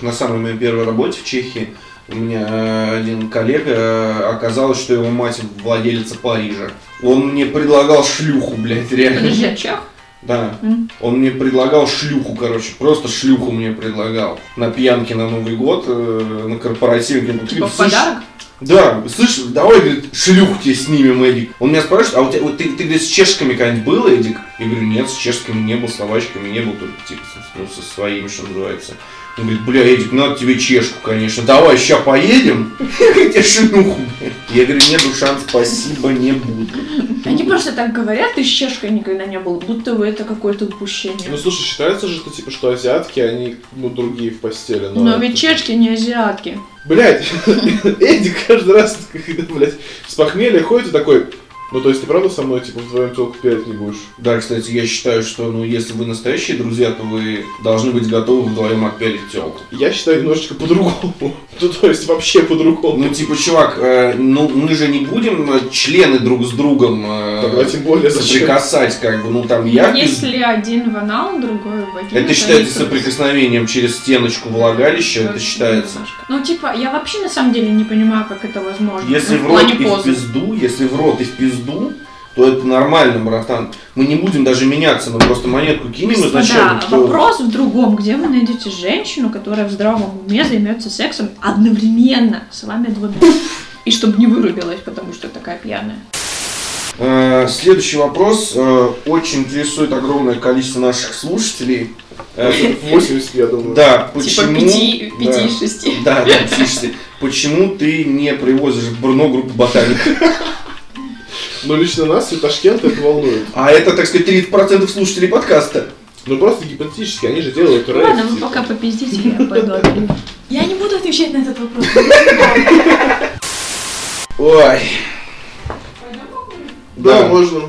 На самой моей первой работе в Чехии у меня э, один коллега, э, оказалось, что его мать владелица Парижа. Он мне предлагал шлюху, блядь, реально. Подожди, а чех? Да. Он мне предлагал шлюху, короче, просто шлюху мне предлагал. На пьянке на Новый год, э, на корпоративе. Типа в «Слышь, подарок? Да, слышь, давай, говорит, шлюху тебе снимем, Эдик. Он меня спрашивает, а у тебя, вот ты, ты, говорит, с чешками когда-нибудь был, Эдик? Я говорю, нет, с чешскими не был, с словачками не был, только типа ну, со своими, что называется. Он говорит, бля, Эдик, надо тебе чешку, конечно. Давай, ща поедем. Я блядь». Я говорю, нет, Душан, спасибо, не буду. Они просто так говорят, ты с чешкой никогда не был, будто бы это какое-то упущение. Ну слушай, считается же, что типа что азиатки, они ну другие в постели. Но, Но ведь чешки не азиатки. Блять, (laughs) Эдди каждый раз, (laughs) блядь, с похмелья ходит и такой. Ну то есть ты правда со мной типа вдвоем телку пялить не будешь? Да, кстати, я считаю, что, ну, если вы настоящие друзья, то вы должны быть готовы вдвоем отпялить телку. Я считаю немножечко по-другому. (laughs) Ну то есть вообще по-другому. Ну, типа, чувак, э, ну, мы же не будем э, члены друг с другом э, Тогда тем более зачем? соприкасать, как бы, ну, там, я... Если один в анал, другой в вагину, Это то считается соприкосновением через стеночку влагалища, это считается. Немножко. Ну, типа, я вообще на самом деле не понимаю, как это возможно. Если Ну, в рот и в пизду, если в рот и в пизду, то это нормально, братан. Мы не будем даже меняться, мы просто монетку кинем изначально. Кто- вопрос в другом. Где вы найдете женщину, которая в здравом уме займется сексом одновременно с вами двумя? И чтобы не вырубилась, потому что такая пьяная. Э, Следующий вопрос э, очень интересует огромное количество наших слушателей. Э, 80, я думаю. Да, Типа почему... да. пяти, шести. Да, да, пишите. Почему ты не привозишь Брно группу ботаник? Но лично нас и Ташкент это волнует. А это, так сказать, 30% слушателей подкаста. Ну просто гипотетически, они же делают Ну рэп. ладно, вы типа. пока попиздите, я пойду. Я не буду отвечать на этот вопрос. Ой. Да, Да. можно.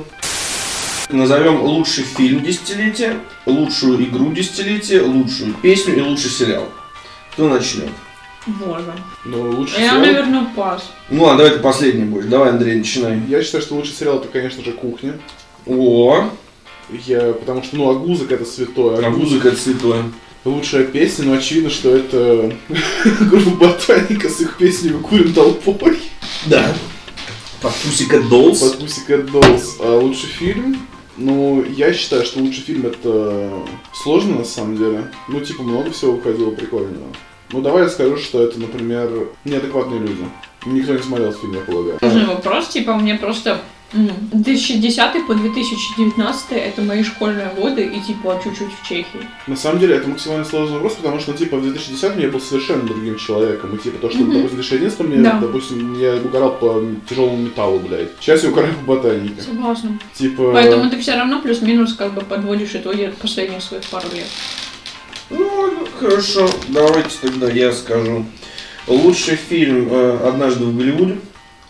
Назовем лучший фильм десятилетия, лучшую игру десятилетия, лучшую песню и лучший сериал. Кто начнет? Боже. Но лучше Я, сериал- наверное, пас. Ну ладно, давай ты последний будешь. Давай, Андрей, начинай. Я считаю, что лучший сериал это, конечно же, кухня. О, Я, потому что, ну, Агузок это святое. а музыка цветная. Лучшая песня, но очевидно, что это (laughs) группа Ботаника с их песней «Мы курим толпой» Да. Под Pussycat Dolls. под Pussycat Dolls. А лучший фильм? Ну, я считаю, что лучший фильм это сложно на самом деле. Ну, типа, много всего выходило прикольного. Ну, давай я скажу, что это, например, неадекватные люди. Никто не смотрел фильм, я полагаю. Сложный вопрос, типа, мне просто м, 2010 по 2019 это мои школьные годы и типа чуть-чуть в Чехии. На самом деле, это максимально сложный вопрос, потому что, ну, типа, в 2010 я был совершенно другим человеком. И, типа, то, что, Мгм. допустим, в 2011 мне, Да. допустим, я угорал по тяжелому металлу, блядь. Сейчас я угораю по ботанике. Согласна. Типа... Поэтому ты все равно плюс-минус как бы подводишь итоги последних своих пару лет. Ну, хорошо, давайте тогда я скажу. Лучший фильм э, «Однажды в Голливуде».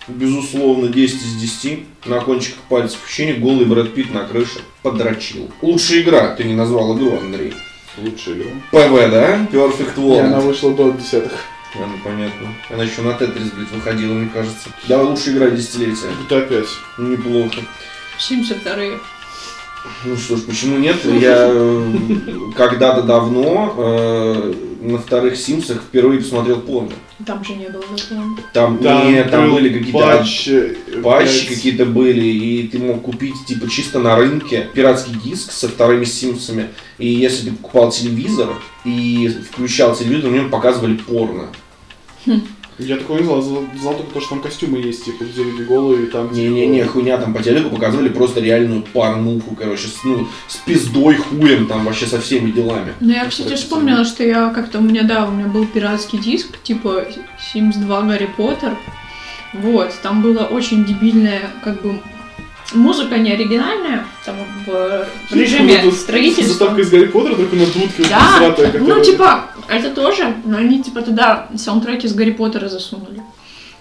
безусловно, 10 из 10. На кончиках пальцев ощущение голый Брэд Питт на крыше подрочил. Лучшая игра, ты не назвал игру, Андрей. Лучшая игра. ПВ, да? Perfect И World. она вышла до десятых. А, ну, понятно. Она еще на Тетрис, блядь, выходила, мне кажется. Давай лучшая игра десятилетия. 5. Ну, неплохо. Симсы вторые. Ну что ж, почему нет? Я э, когда-то давно э, на вторых Симсах впервые посмотрел порно. Там же не было закона. Там, там был были какие-то патч, э, патчи какие-то были, и ты мог купить типа чисто на рынке пиратский диск со вторыми Симсами. И если ты покупал телевизор и включал телевизор, в нем показывали порно. Я такого не знал, знал, только то, что там костюмы есть, типа, где люди голые, и там... Не-не-не, типа, хуйня, там по телеку показывали просто реальную порнуху, короче, с, ну, с пиздой, хуем, там вообще со всеми делами. Ну, я, кстати, вспомнила, что я как-то у меня, да, у меня был пиратский диск, типа Sims 2 Гарри Поттер. Вот, там была очень дебильная, как бы, музыка не оригинальная, там в режиме строительства. Заставка из Гарри Поттера, только на дудке Да, ну типа, это тоже, но они типа туда саундтреки с Гарри Поттера засунули.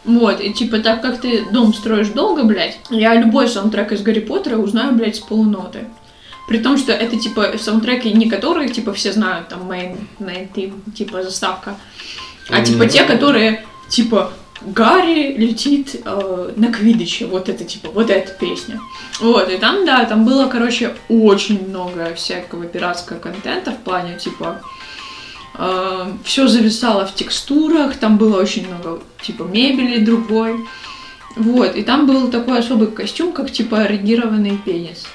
Вот, и типа, так как ты дом строишь долго, блядь, я любой саундтрек из Гарри Поттера узнаю, блядь, с полуноты. При том, что это, типа, саундтреки не которые, типа, все знают, там, main, main theme, типа, заставка, а, типа, те, которые, типа, Гарри летит э, на Квидиче, вот это, типа, вот эта песня. Вот, и там, да, там было, короче, очень много всякого пиратского контента в плане, типа, все зависало в текстурах, там было очень много, типа, мебели другой. Вот, и там был такой особый костюм, как, типа, эрегированный пенис.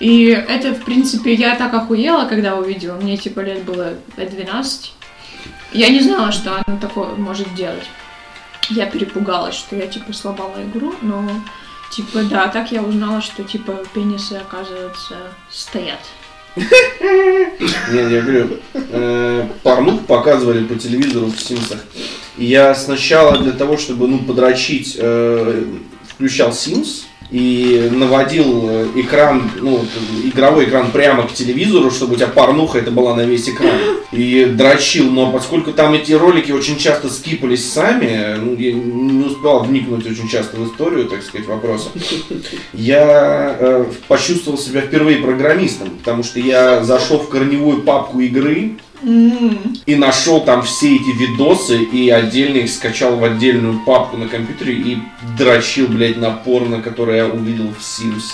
И это, в принципе, я так охуела, когда увидела. Мне, типа, лет было лет 12. Я не знала, что она такое может делать. Я перепугалась, что я, типа, сломала игру, но, типа, да, так я узнала, что, типа, пенисы, оказывается, стоят. Нет, я говорю, э, порнуху показывали по телевизору в Симсах. И я сначала для того, чтобы ну, подрочить, э, включал Sims и наводил э, экран, ну, игровой экран прямо к телевизору, чтобы у тебя порнуха это была на весь экран. И дрочил, но поскольку там эти ролики очень часто скипались сами, ну, я не успел вникнуть очень часто в историю, так сказать, вопроса, я э, почувствовал себя впервые программистом, потому что я зашел в корневую папку игры И нашел там все эти видосы и отдельно их скачал в отдельную папку на компьютере и дрочил, блядь, на порно, которое я увидел в Sims.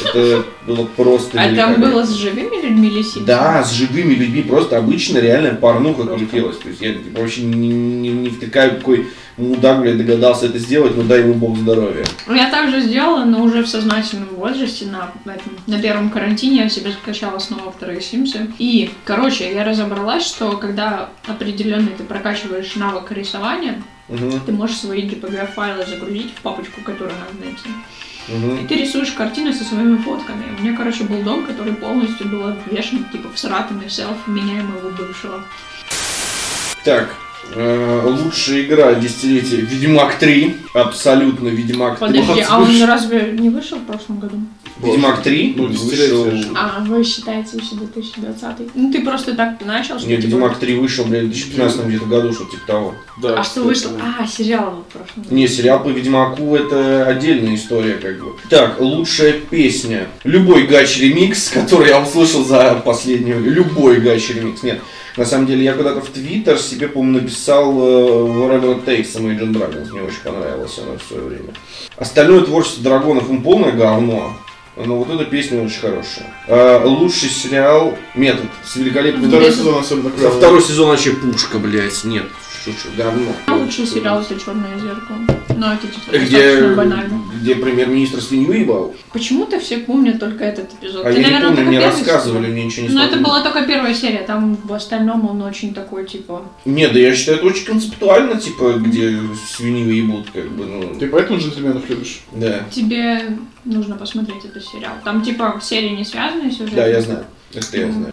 Это было просто А там было с живыми людьми или симсами? Да, с живыми людьми, просто обычно реальная порнуха крутилась. То есть я типа, вообще не, не, не втыкаю, какой мудак, блядь, догадался это сделать, но дай ему бог здоровья. Ну, Я также сделала, но уже в сознательном возрасте, на, этом, на первом карантине я себе скачала снова вторые Симсы. И, короче, я разобралась, что когда определенный ты прокачиваешь навык рисования, Мгм, ты можешь свои JPG-файлы загрузить в папочку, которую надо найти. Мгм. И ты рисуешь картины со своими фотками. У меня, короче, был дом, который полностью был обвешен, типа, в Саратове селфи меня и моего бывшего. Так, э, лучшая игра десятилетия Ведьмак 3. Абсолютно Ведьмак 3. Подожди, а он разве не вышел в прошлом году? Ведьмак 3 Ну, вышел... десятилетие же. А, вы считаете еще 2020? Ну, ты просто так начал, что Нет, типа- Ведьмак 3 вышел, блядь, в 2015 где-то году, что типа того. Да, А что вышло? А, сериал в прошлом году. Не, сериал по Ведьмаку это отдельная история, как бы. Так, лучшая песня. Любой гач-ремикс, (laughs) который я услышал за последнюю... Любой гач-ремикс. Нет, на самом деле, я когда-то в Твиттер себе, по-моему, написал э, Whatever It Takes Imagine Dragons. Мне очень понравилось оно в свое время. Остальное творчество Драгонов, им полное говно. Но вот эта песня очень хорошая. Э, лучший сериал «Метод» с великолепным... Второй сезон особенно клевый. второй сезон вообще пушка, блядь. Нет, что, говно. А лучший сериал это Черное зеркало. Но это типа Где, банально. где премьер-министр свинью ебал? Почему-то все помнят только этот эпизод. А Ты, я не наверное, помню, только мне первый рассказывали, мне ничего не Ну, это смотрели. была только первая серия, там в остальном он очень такой, типа... Нет, да я считаю, это очень концептуально, типа, где свинью ебут, как бы, ну, Ты поэтому джентльменов любишь? да. Тебе нужно посмотреть этот сериал. Там, типа, серии не связаны, сюжет. Да, я знаю. Это я знаю.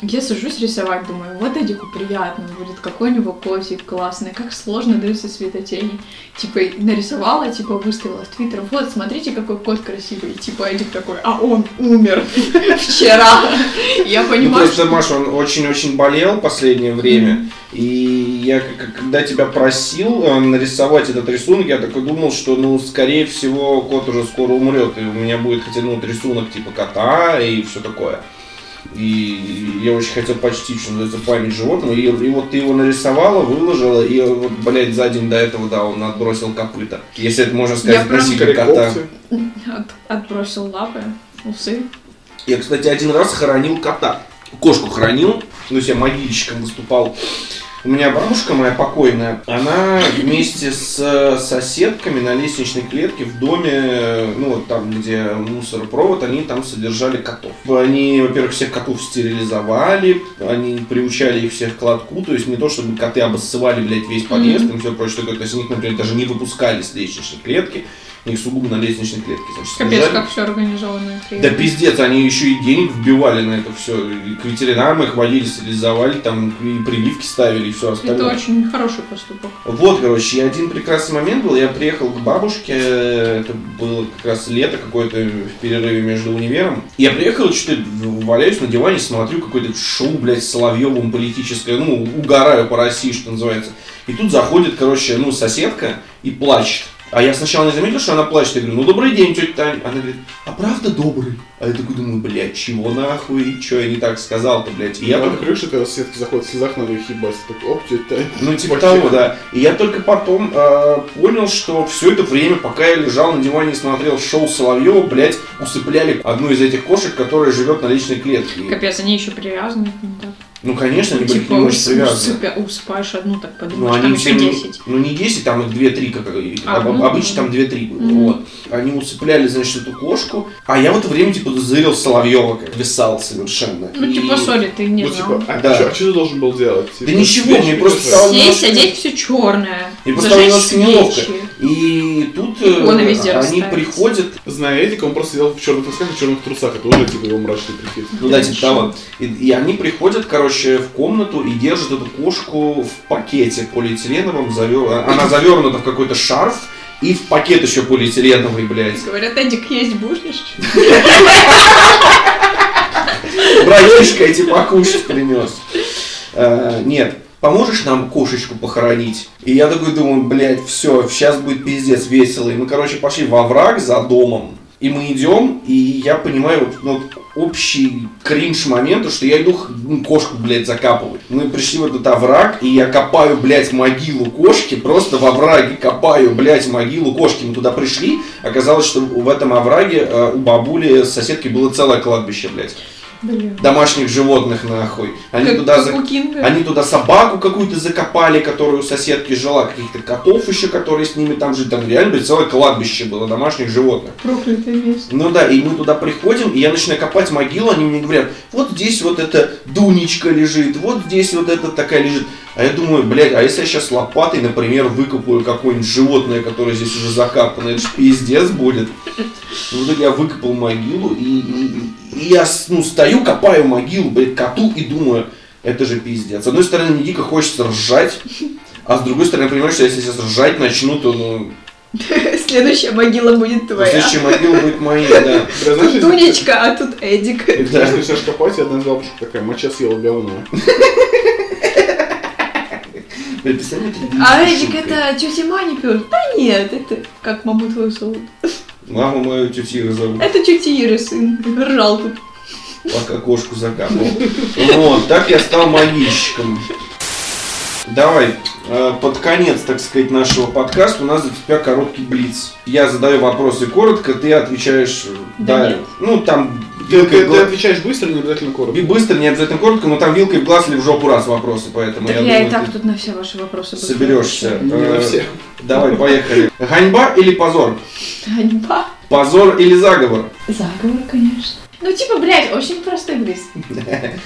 Я сажусь рисовать, думаю, вот Эдику приятно будет, какой у него котик классный, как сложно даются цветотени. Типа, нарисовала, типа, выставила в Твиттер, вот, смотрите, какой кот красивый. И, типа, Эдик такой, а он умер (laughs) вчера. Я Ну, понимаю, просто, Маша, он очень-очень болел последнее время. И я, когда тебя просил э, нарисовать этот рисунок, я такой думал, что, ну, скорее всего, кот уже скоро умрет, и у меня будет хотя ну, рисунок типа кота и все такое. И я очень хотел почтить, что называется, память животного. И, и вот ты его нарисовала, выложила, и вот, блядь, за день до этого, да, он отбросил копыта. Если это можно сказать Я прям- относительно кота. От- отбросил лапы, усы. Я, кстати, один раз хоронил кота. Кошку хоронил, ну, я могильщиком выступал. У меня бабушка моя покойная, она вместе с э, соседками на лестничной клетке в доме, э, ну вот там, где мусоропровод, они там содержали котов. Они, во-первых, всех котов стерилизовали, они приучали их всех к лотку, то есть не то, чтобы коты обоссывали, блядь, весь подъезд и все прочее такое, то есть их, например, даже не выпускали с лестничной клетки, их сугубо на лестничной клетке, значит, Капец, как все организовано. Да пиздец, они еще и денег вбивали на это все. И к ветеринарам их водили, стерилизовали, там и прививки ставили и все Это остальное. очень хороший поступок. Вот, короче, и один прекрасный момент был, я приехал к бабушке, это было как раз лето какое-то в перерыве между универом. Я приехал, что-то валяюсь на диване, смотрю какое-то шоу, блядь, с Соловьевым политическое, ну, угораю по России, что называется. И тут заходит, короче, ну, соседка и плачет. А я сначала не заметил, что она плачет. Я говорю, ну добрый день, тетя Таня. Она говорит, а правда добрый? А я такой думаю, блядь, чего нахуй? Че я не так сказал-то, блядь? И я Я только что когда соседки заходят в слезах, надо их ебать. Так, оп, тетя Таня. ну, типа Вообще. того, да. И я только потом э, понял, что все это время, пока я лежал на диване и смотрел шоу Соловьева, блядь, усыпляли одну из этих кошек, которая живет на личной клетке. Капец, они еще привязаны к ним, так. Ну, конечно, они были к Типа, ус- очень привязаны. успаешь одну, так Ну, подумаешь, они там все не- 10. ну, не 10, там их 2-3, как, А, об- ну, обычно да. там 2-3 было. Мгм. Вот. Они усыпляли, значит, эту кошку, а я в это время, типа, зырил Соловьева, как висал совершенно. Ну, И- типа, сори, ты не Ну, знал. типа, а Да. что ты должен был делать? Да Типа, ничего, свечи мне просто стало- Сесть, одеть все черное. И просто зажечь немножко неловко. И тут э, везде они расставить. приходят, Зная Эдика, он просто сидел в черных носках и черных трусах. Это уже типа его мрачный прикид. Ну да, типа того. И, и они приходят, короче, в комнату и держат эту кошку в пакете полиэтиленовом. завер- Она завернута в какой-то шарф и в пакет еще полиэтиленовый, блядь. Говорят, Эдик, есть будешь? Братишка эти покушать принес. Э, Нет, поможешь нам кошечку похоронить? И я такой думаю, блядь, все, сейчас будет пиздец весело. И мы, короче, пошли во враг за домом. И мы идем, и я понимаю ну, вот общий кринж момента, что я иду ну, кошку, блядь, закапывать. Мы пришли в этот овраг, и я копаю, блядь, могилу кошки, просто в овраге копаю, блядь, могилу кошки. Мы туда пришли, оказалось, что в этом овраге э, у бабули соседки было целое кладбище, блядь Блин. домашних животных нахуй. Они Как- туда, как за- они туда собаку какую-то закопали, которая у соседки жила, каких-то котов еще, которые с ними там жили. Там реально целое кладбище было домашних животных. Проклятое место. Ну да, и мы туда приходим, и я начинаю копать могилу, они мне говорят, вот здесь вот эта Дунечка лежит, вот здесь вот эта такая лежит. А я думаю, блядь, а если я сейчас лопатой, например, выкопаю какое-нибудь животное, которое здесь уже закапано, это же пиздец будет. Ну, в итоге я выкопал могилу, и, и- и я ну, стою, копаю могилу, блядь, коту, и думаю, это же пиздец. С одной стороны, мне дико хочется ржать, а с другой стороны, я понимаю, что если я сейчас ржать начну, то, ну, (laughs) Следующая могила будет твоя. следующая могила будет моей, да. (laughs) Если- Тунечка, а тут Эдик. Если ты начинаешь копать, одна из бабушек такая, моча съела говно. (laughs) А Эдик это тетя Маня пёс? Да нет, это как маму твою зовут. Маму мою тетю Иру зовут. Это тетя Ира, сын. Ржал тут. пока кошку закапывал. Вот, так я стал могильщиком. Давай, э, под конец, так сказать, нашего подкаста у нас для тебя короткий блиц. Я задаю вопросы коротко, ты отвечаешь э, Да нет. Ну, там Ты, вилкой ты- ты отвечаешь быстро, не обязательно коротко. И быстро, не обязательно коротко, но там вилкой глаз или в жопу раз вопросы, поэтому Так я, я и думаю, так ты тут на все ваши вопросы соберешься. Не на Э, все. Давай, поехали. Ганьба или позор? Ганьба. Позор или заговор? Заговор, конечно. Ну, типа, блядь, очень простой близ.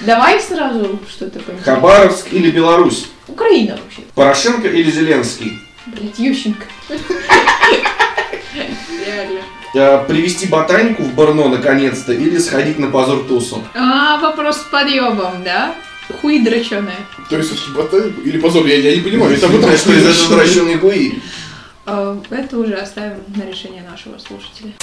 Давай сразу что-то понимаешь. Хабаровск или Беларусь? Украина вообще. Порошенко или Зеленский? Блядь, Ющенко. (laughs) Реально. Э, Привести ботанику в Барно наконец-то или сходить на позор тусу? А, вопрос с подъебом, да? Хуи дроченые. То есть все-таки ботанику? Или позор, я, я не понимаю. Это Потому что из этого вращенные хуи. А, Это уже оставим на решение нашего слушателя.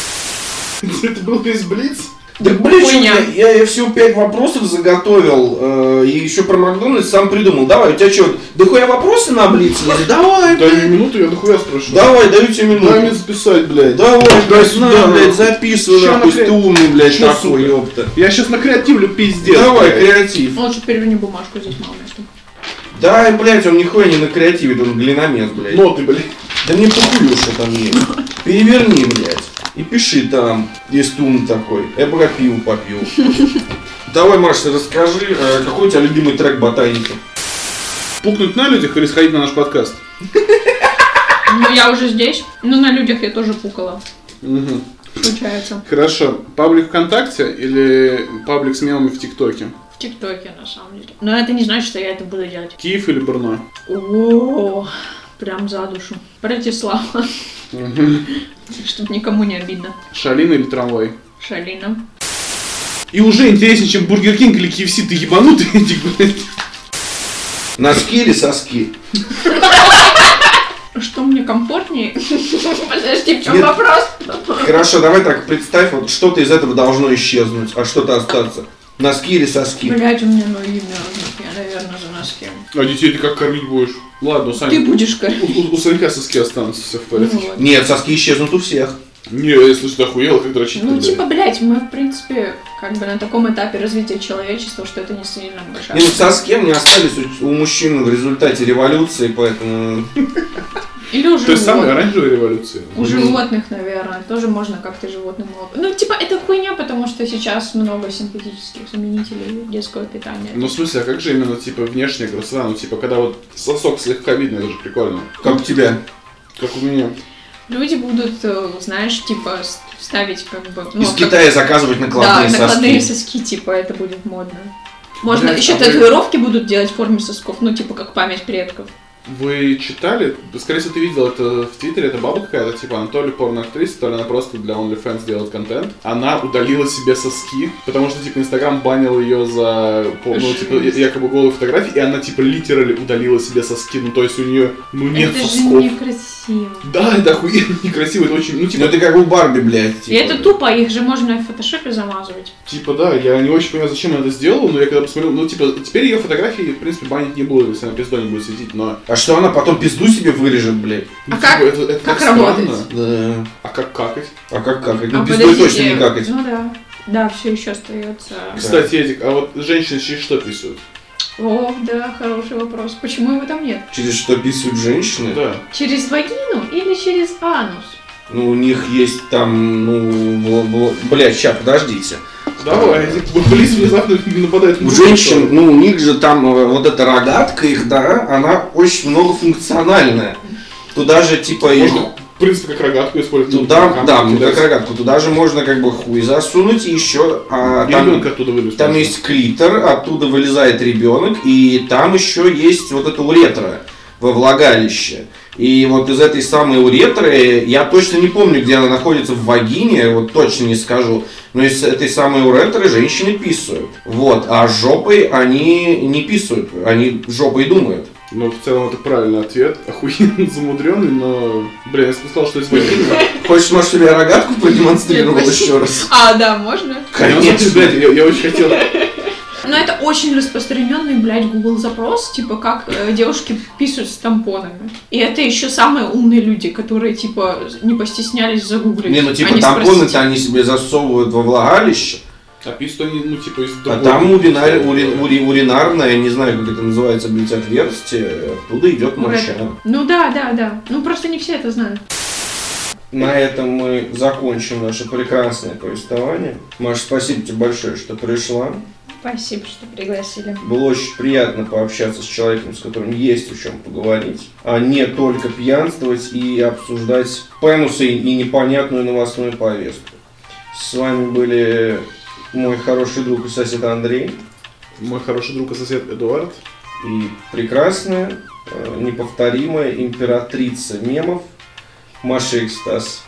(laughs) Это был весь Блиц? Так, блин, Хуйня. я, я всего пять вопросов заготовил, э, и еще про Макдональдс сам придумал. Давай, у тебя что, да хуя вопросы на Блиц? есть? Давай, Дай мне минуту, я дохуя спрошу. Давай, даю тебе Дай мне минуту. записать, блядь. Давай, блядь, сюда, блядь, записывай, нахуй, ты умный, блядь, Чё, такой, ёпта. Я сейчас накреативлю пиздец. Давай, блядь. креатив. Лучше переверни бумажку, здесь мало места. Да, блядь, он нихуя не накреативит, он глиномес, блядь. Ноты, блядь. Да мне похуй, что там есть. (laughs) Переверни, блядь. И пиши там, если ты умный такой. Я пока пиво попью. Давай, Маш, расскажи, э, какой у тебя любимый трек ботаники? Пукнуть на людях или сходить на наш подкаст? Ну, я уже здесь. Ну, на людях я тоже пукала. Мгм. Случается. Хорошо. Паблик ВКонтакте или паблик с мемами в ТикТоке? В ТикТоке, на самом деле. Но это не значит, что я это буду делать. Киев или Брно? О, прям за душу. Братислава. Чтобы никому не обидно. Šalina или трамвай? Šalina. И уже интереснее, чем Burger King или KFC. Ты ебанутый. (laughs) Носки или соски? Что мне комфортнее? Подожди, в чем Нет. вопрос? Хорошо, давай так, представь, вот что-то из этого должно исчезнуть, а что-то остаться. Носки или соски? Блять, у меня ноги мерзнут. Я, наверное, носки. А детей ты как кормить будешь? Ладно, у Ты будешь У, кормить. у- у Санька соски останутся, все в Ну, порядке. вот. Нет, соски исчезнут у всех. Не, если что, охуел, как дрочить Ну, типа, блядь, мы, в принципе, как бы на таком этапе развития человечества, что это не сильно большая. Ну соски мне остались у, у мужчин в результате революции, поэтому... (laughs) Или у То есть самой животных. оранжевой революции. У животных, наверное, тоже можно как-то животным лоб- Ну, типа, это хуйня, потому что сейчас много синтетических заменителей детского питания. Ну, в смысле, а как же именно, типа, внешняя красота? Ну, типа, когда вот сосок слегка видно, это же прикольно. Как у тебя? Как у меня. Люди будут, э, знаешь, типа, ставить как бы... ну, Из как- Китая заказывать Да, накладные накладные соски. соски, типа, это будет модно. Можно Блядь, еще а вы- татуировки будут делать в форме сосков, ну, типа, как память предков. Вы читали? Скорее всего, ты видел это в Твиттере, это баба какая-то, типа, она то ли порноактриса, то ли она просто для OnlyFans делает контент. Она удалила себе соски, потому что, типа, Инстаграм банил ее за, ну, типа, якобы голые фотографии, и она, типа, литерали удалила себе соски, ну, то есть у нее, ну, нет это сосков. же некрасиво. Да, это охуенно (laughs) некрасиво, это очень, ну, Ну типа, это как у Барби, блядь. И типа. это тупо, их же можно в фотошопе замазывать. Типа, да, я не очень понимаю, зачем она это сделала, но я когда посмотрел, ну, типа, теперь ее фотографии, в принципе, банить не будут, если она пиздой не будет светить, но... А что она потом пизду себе вырежет, блядь? ну, А типа, как- это, это как так работать? странно. Да. А как какать? А как какать? Ну А пиздой точно не какать. Ну да. Да, все еще остается. Кстати, Эдик, а вот женщины через что писают? О, да, хороший вопрос. Почему его там нет? Через что писают женщины? Да. Через вагину или через анус? Ну, у них есть там, ну, блядь, сейчас, подождите. Давай, Эдик, Близ внезапно нападает на У женщин, ну, у них же там э, вот эта рогатка их, да, она очень многофункциональная. Туда же, типа, Можно, в принципе, как рогатку использовать. туда, да, кидать. как рогатку, туда же можно как бы хуй засунуть и еще, а, И там, ребенка оттуда вылез. там есть клитор, оттуда вылезает ребенок, и там еще есть вот эта уретра во влагалище. И вот из этой самой уретры, я точно не помню, где она находится в вагине, вот точно не скажу, но из этой самой уретры женщины писают. Вот, а жопой они не писают, они жопой думают. Ну, в целом, это правильный ответ. Охуенно замудренный, но... Блин, я сказал, что из вагины. Хочешь, может, тебе рогатку продемонстрировал еще раз? А, да, можно? Деле, блядь, я очень хотел... Но это очень распространенный, блядь, Google запрос, типа, как э, девушки пишут с тампонами. И это еще самые умные люди, которые, типа, не постеснялись загуглить. Не, ну типа а тампоны-то они себе засовывают во влагалище, А писают они, ну, типа, из а другого... там уринар- ури- ури- уринарное, не знаю, как это называется, блядь, отверстие, оттуда идет моча. Ну да, да, да. Ну просто не все это знают. На этом мы закончим наше прекрасное повествование. Маша, спасибо тебе большое, что пришла. Спасибо, что пригласили. Было очень приятно пообщаться с человеком, с которым есть о чем поговорить, а не только пьянствовать и обсуждать пенусы и непонятную новостную повестку. С вами были мой хороший друг и сосед Андрей Мой хороший друг и сосед Эдуард. и прекрасная, э, неповторимая императрица мемов Маша Экстаз.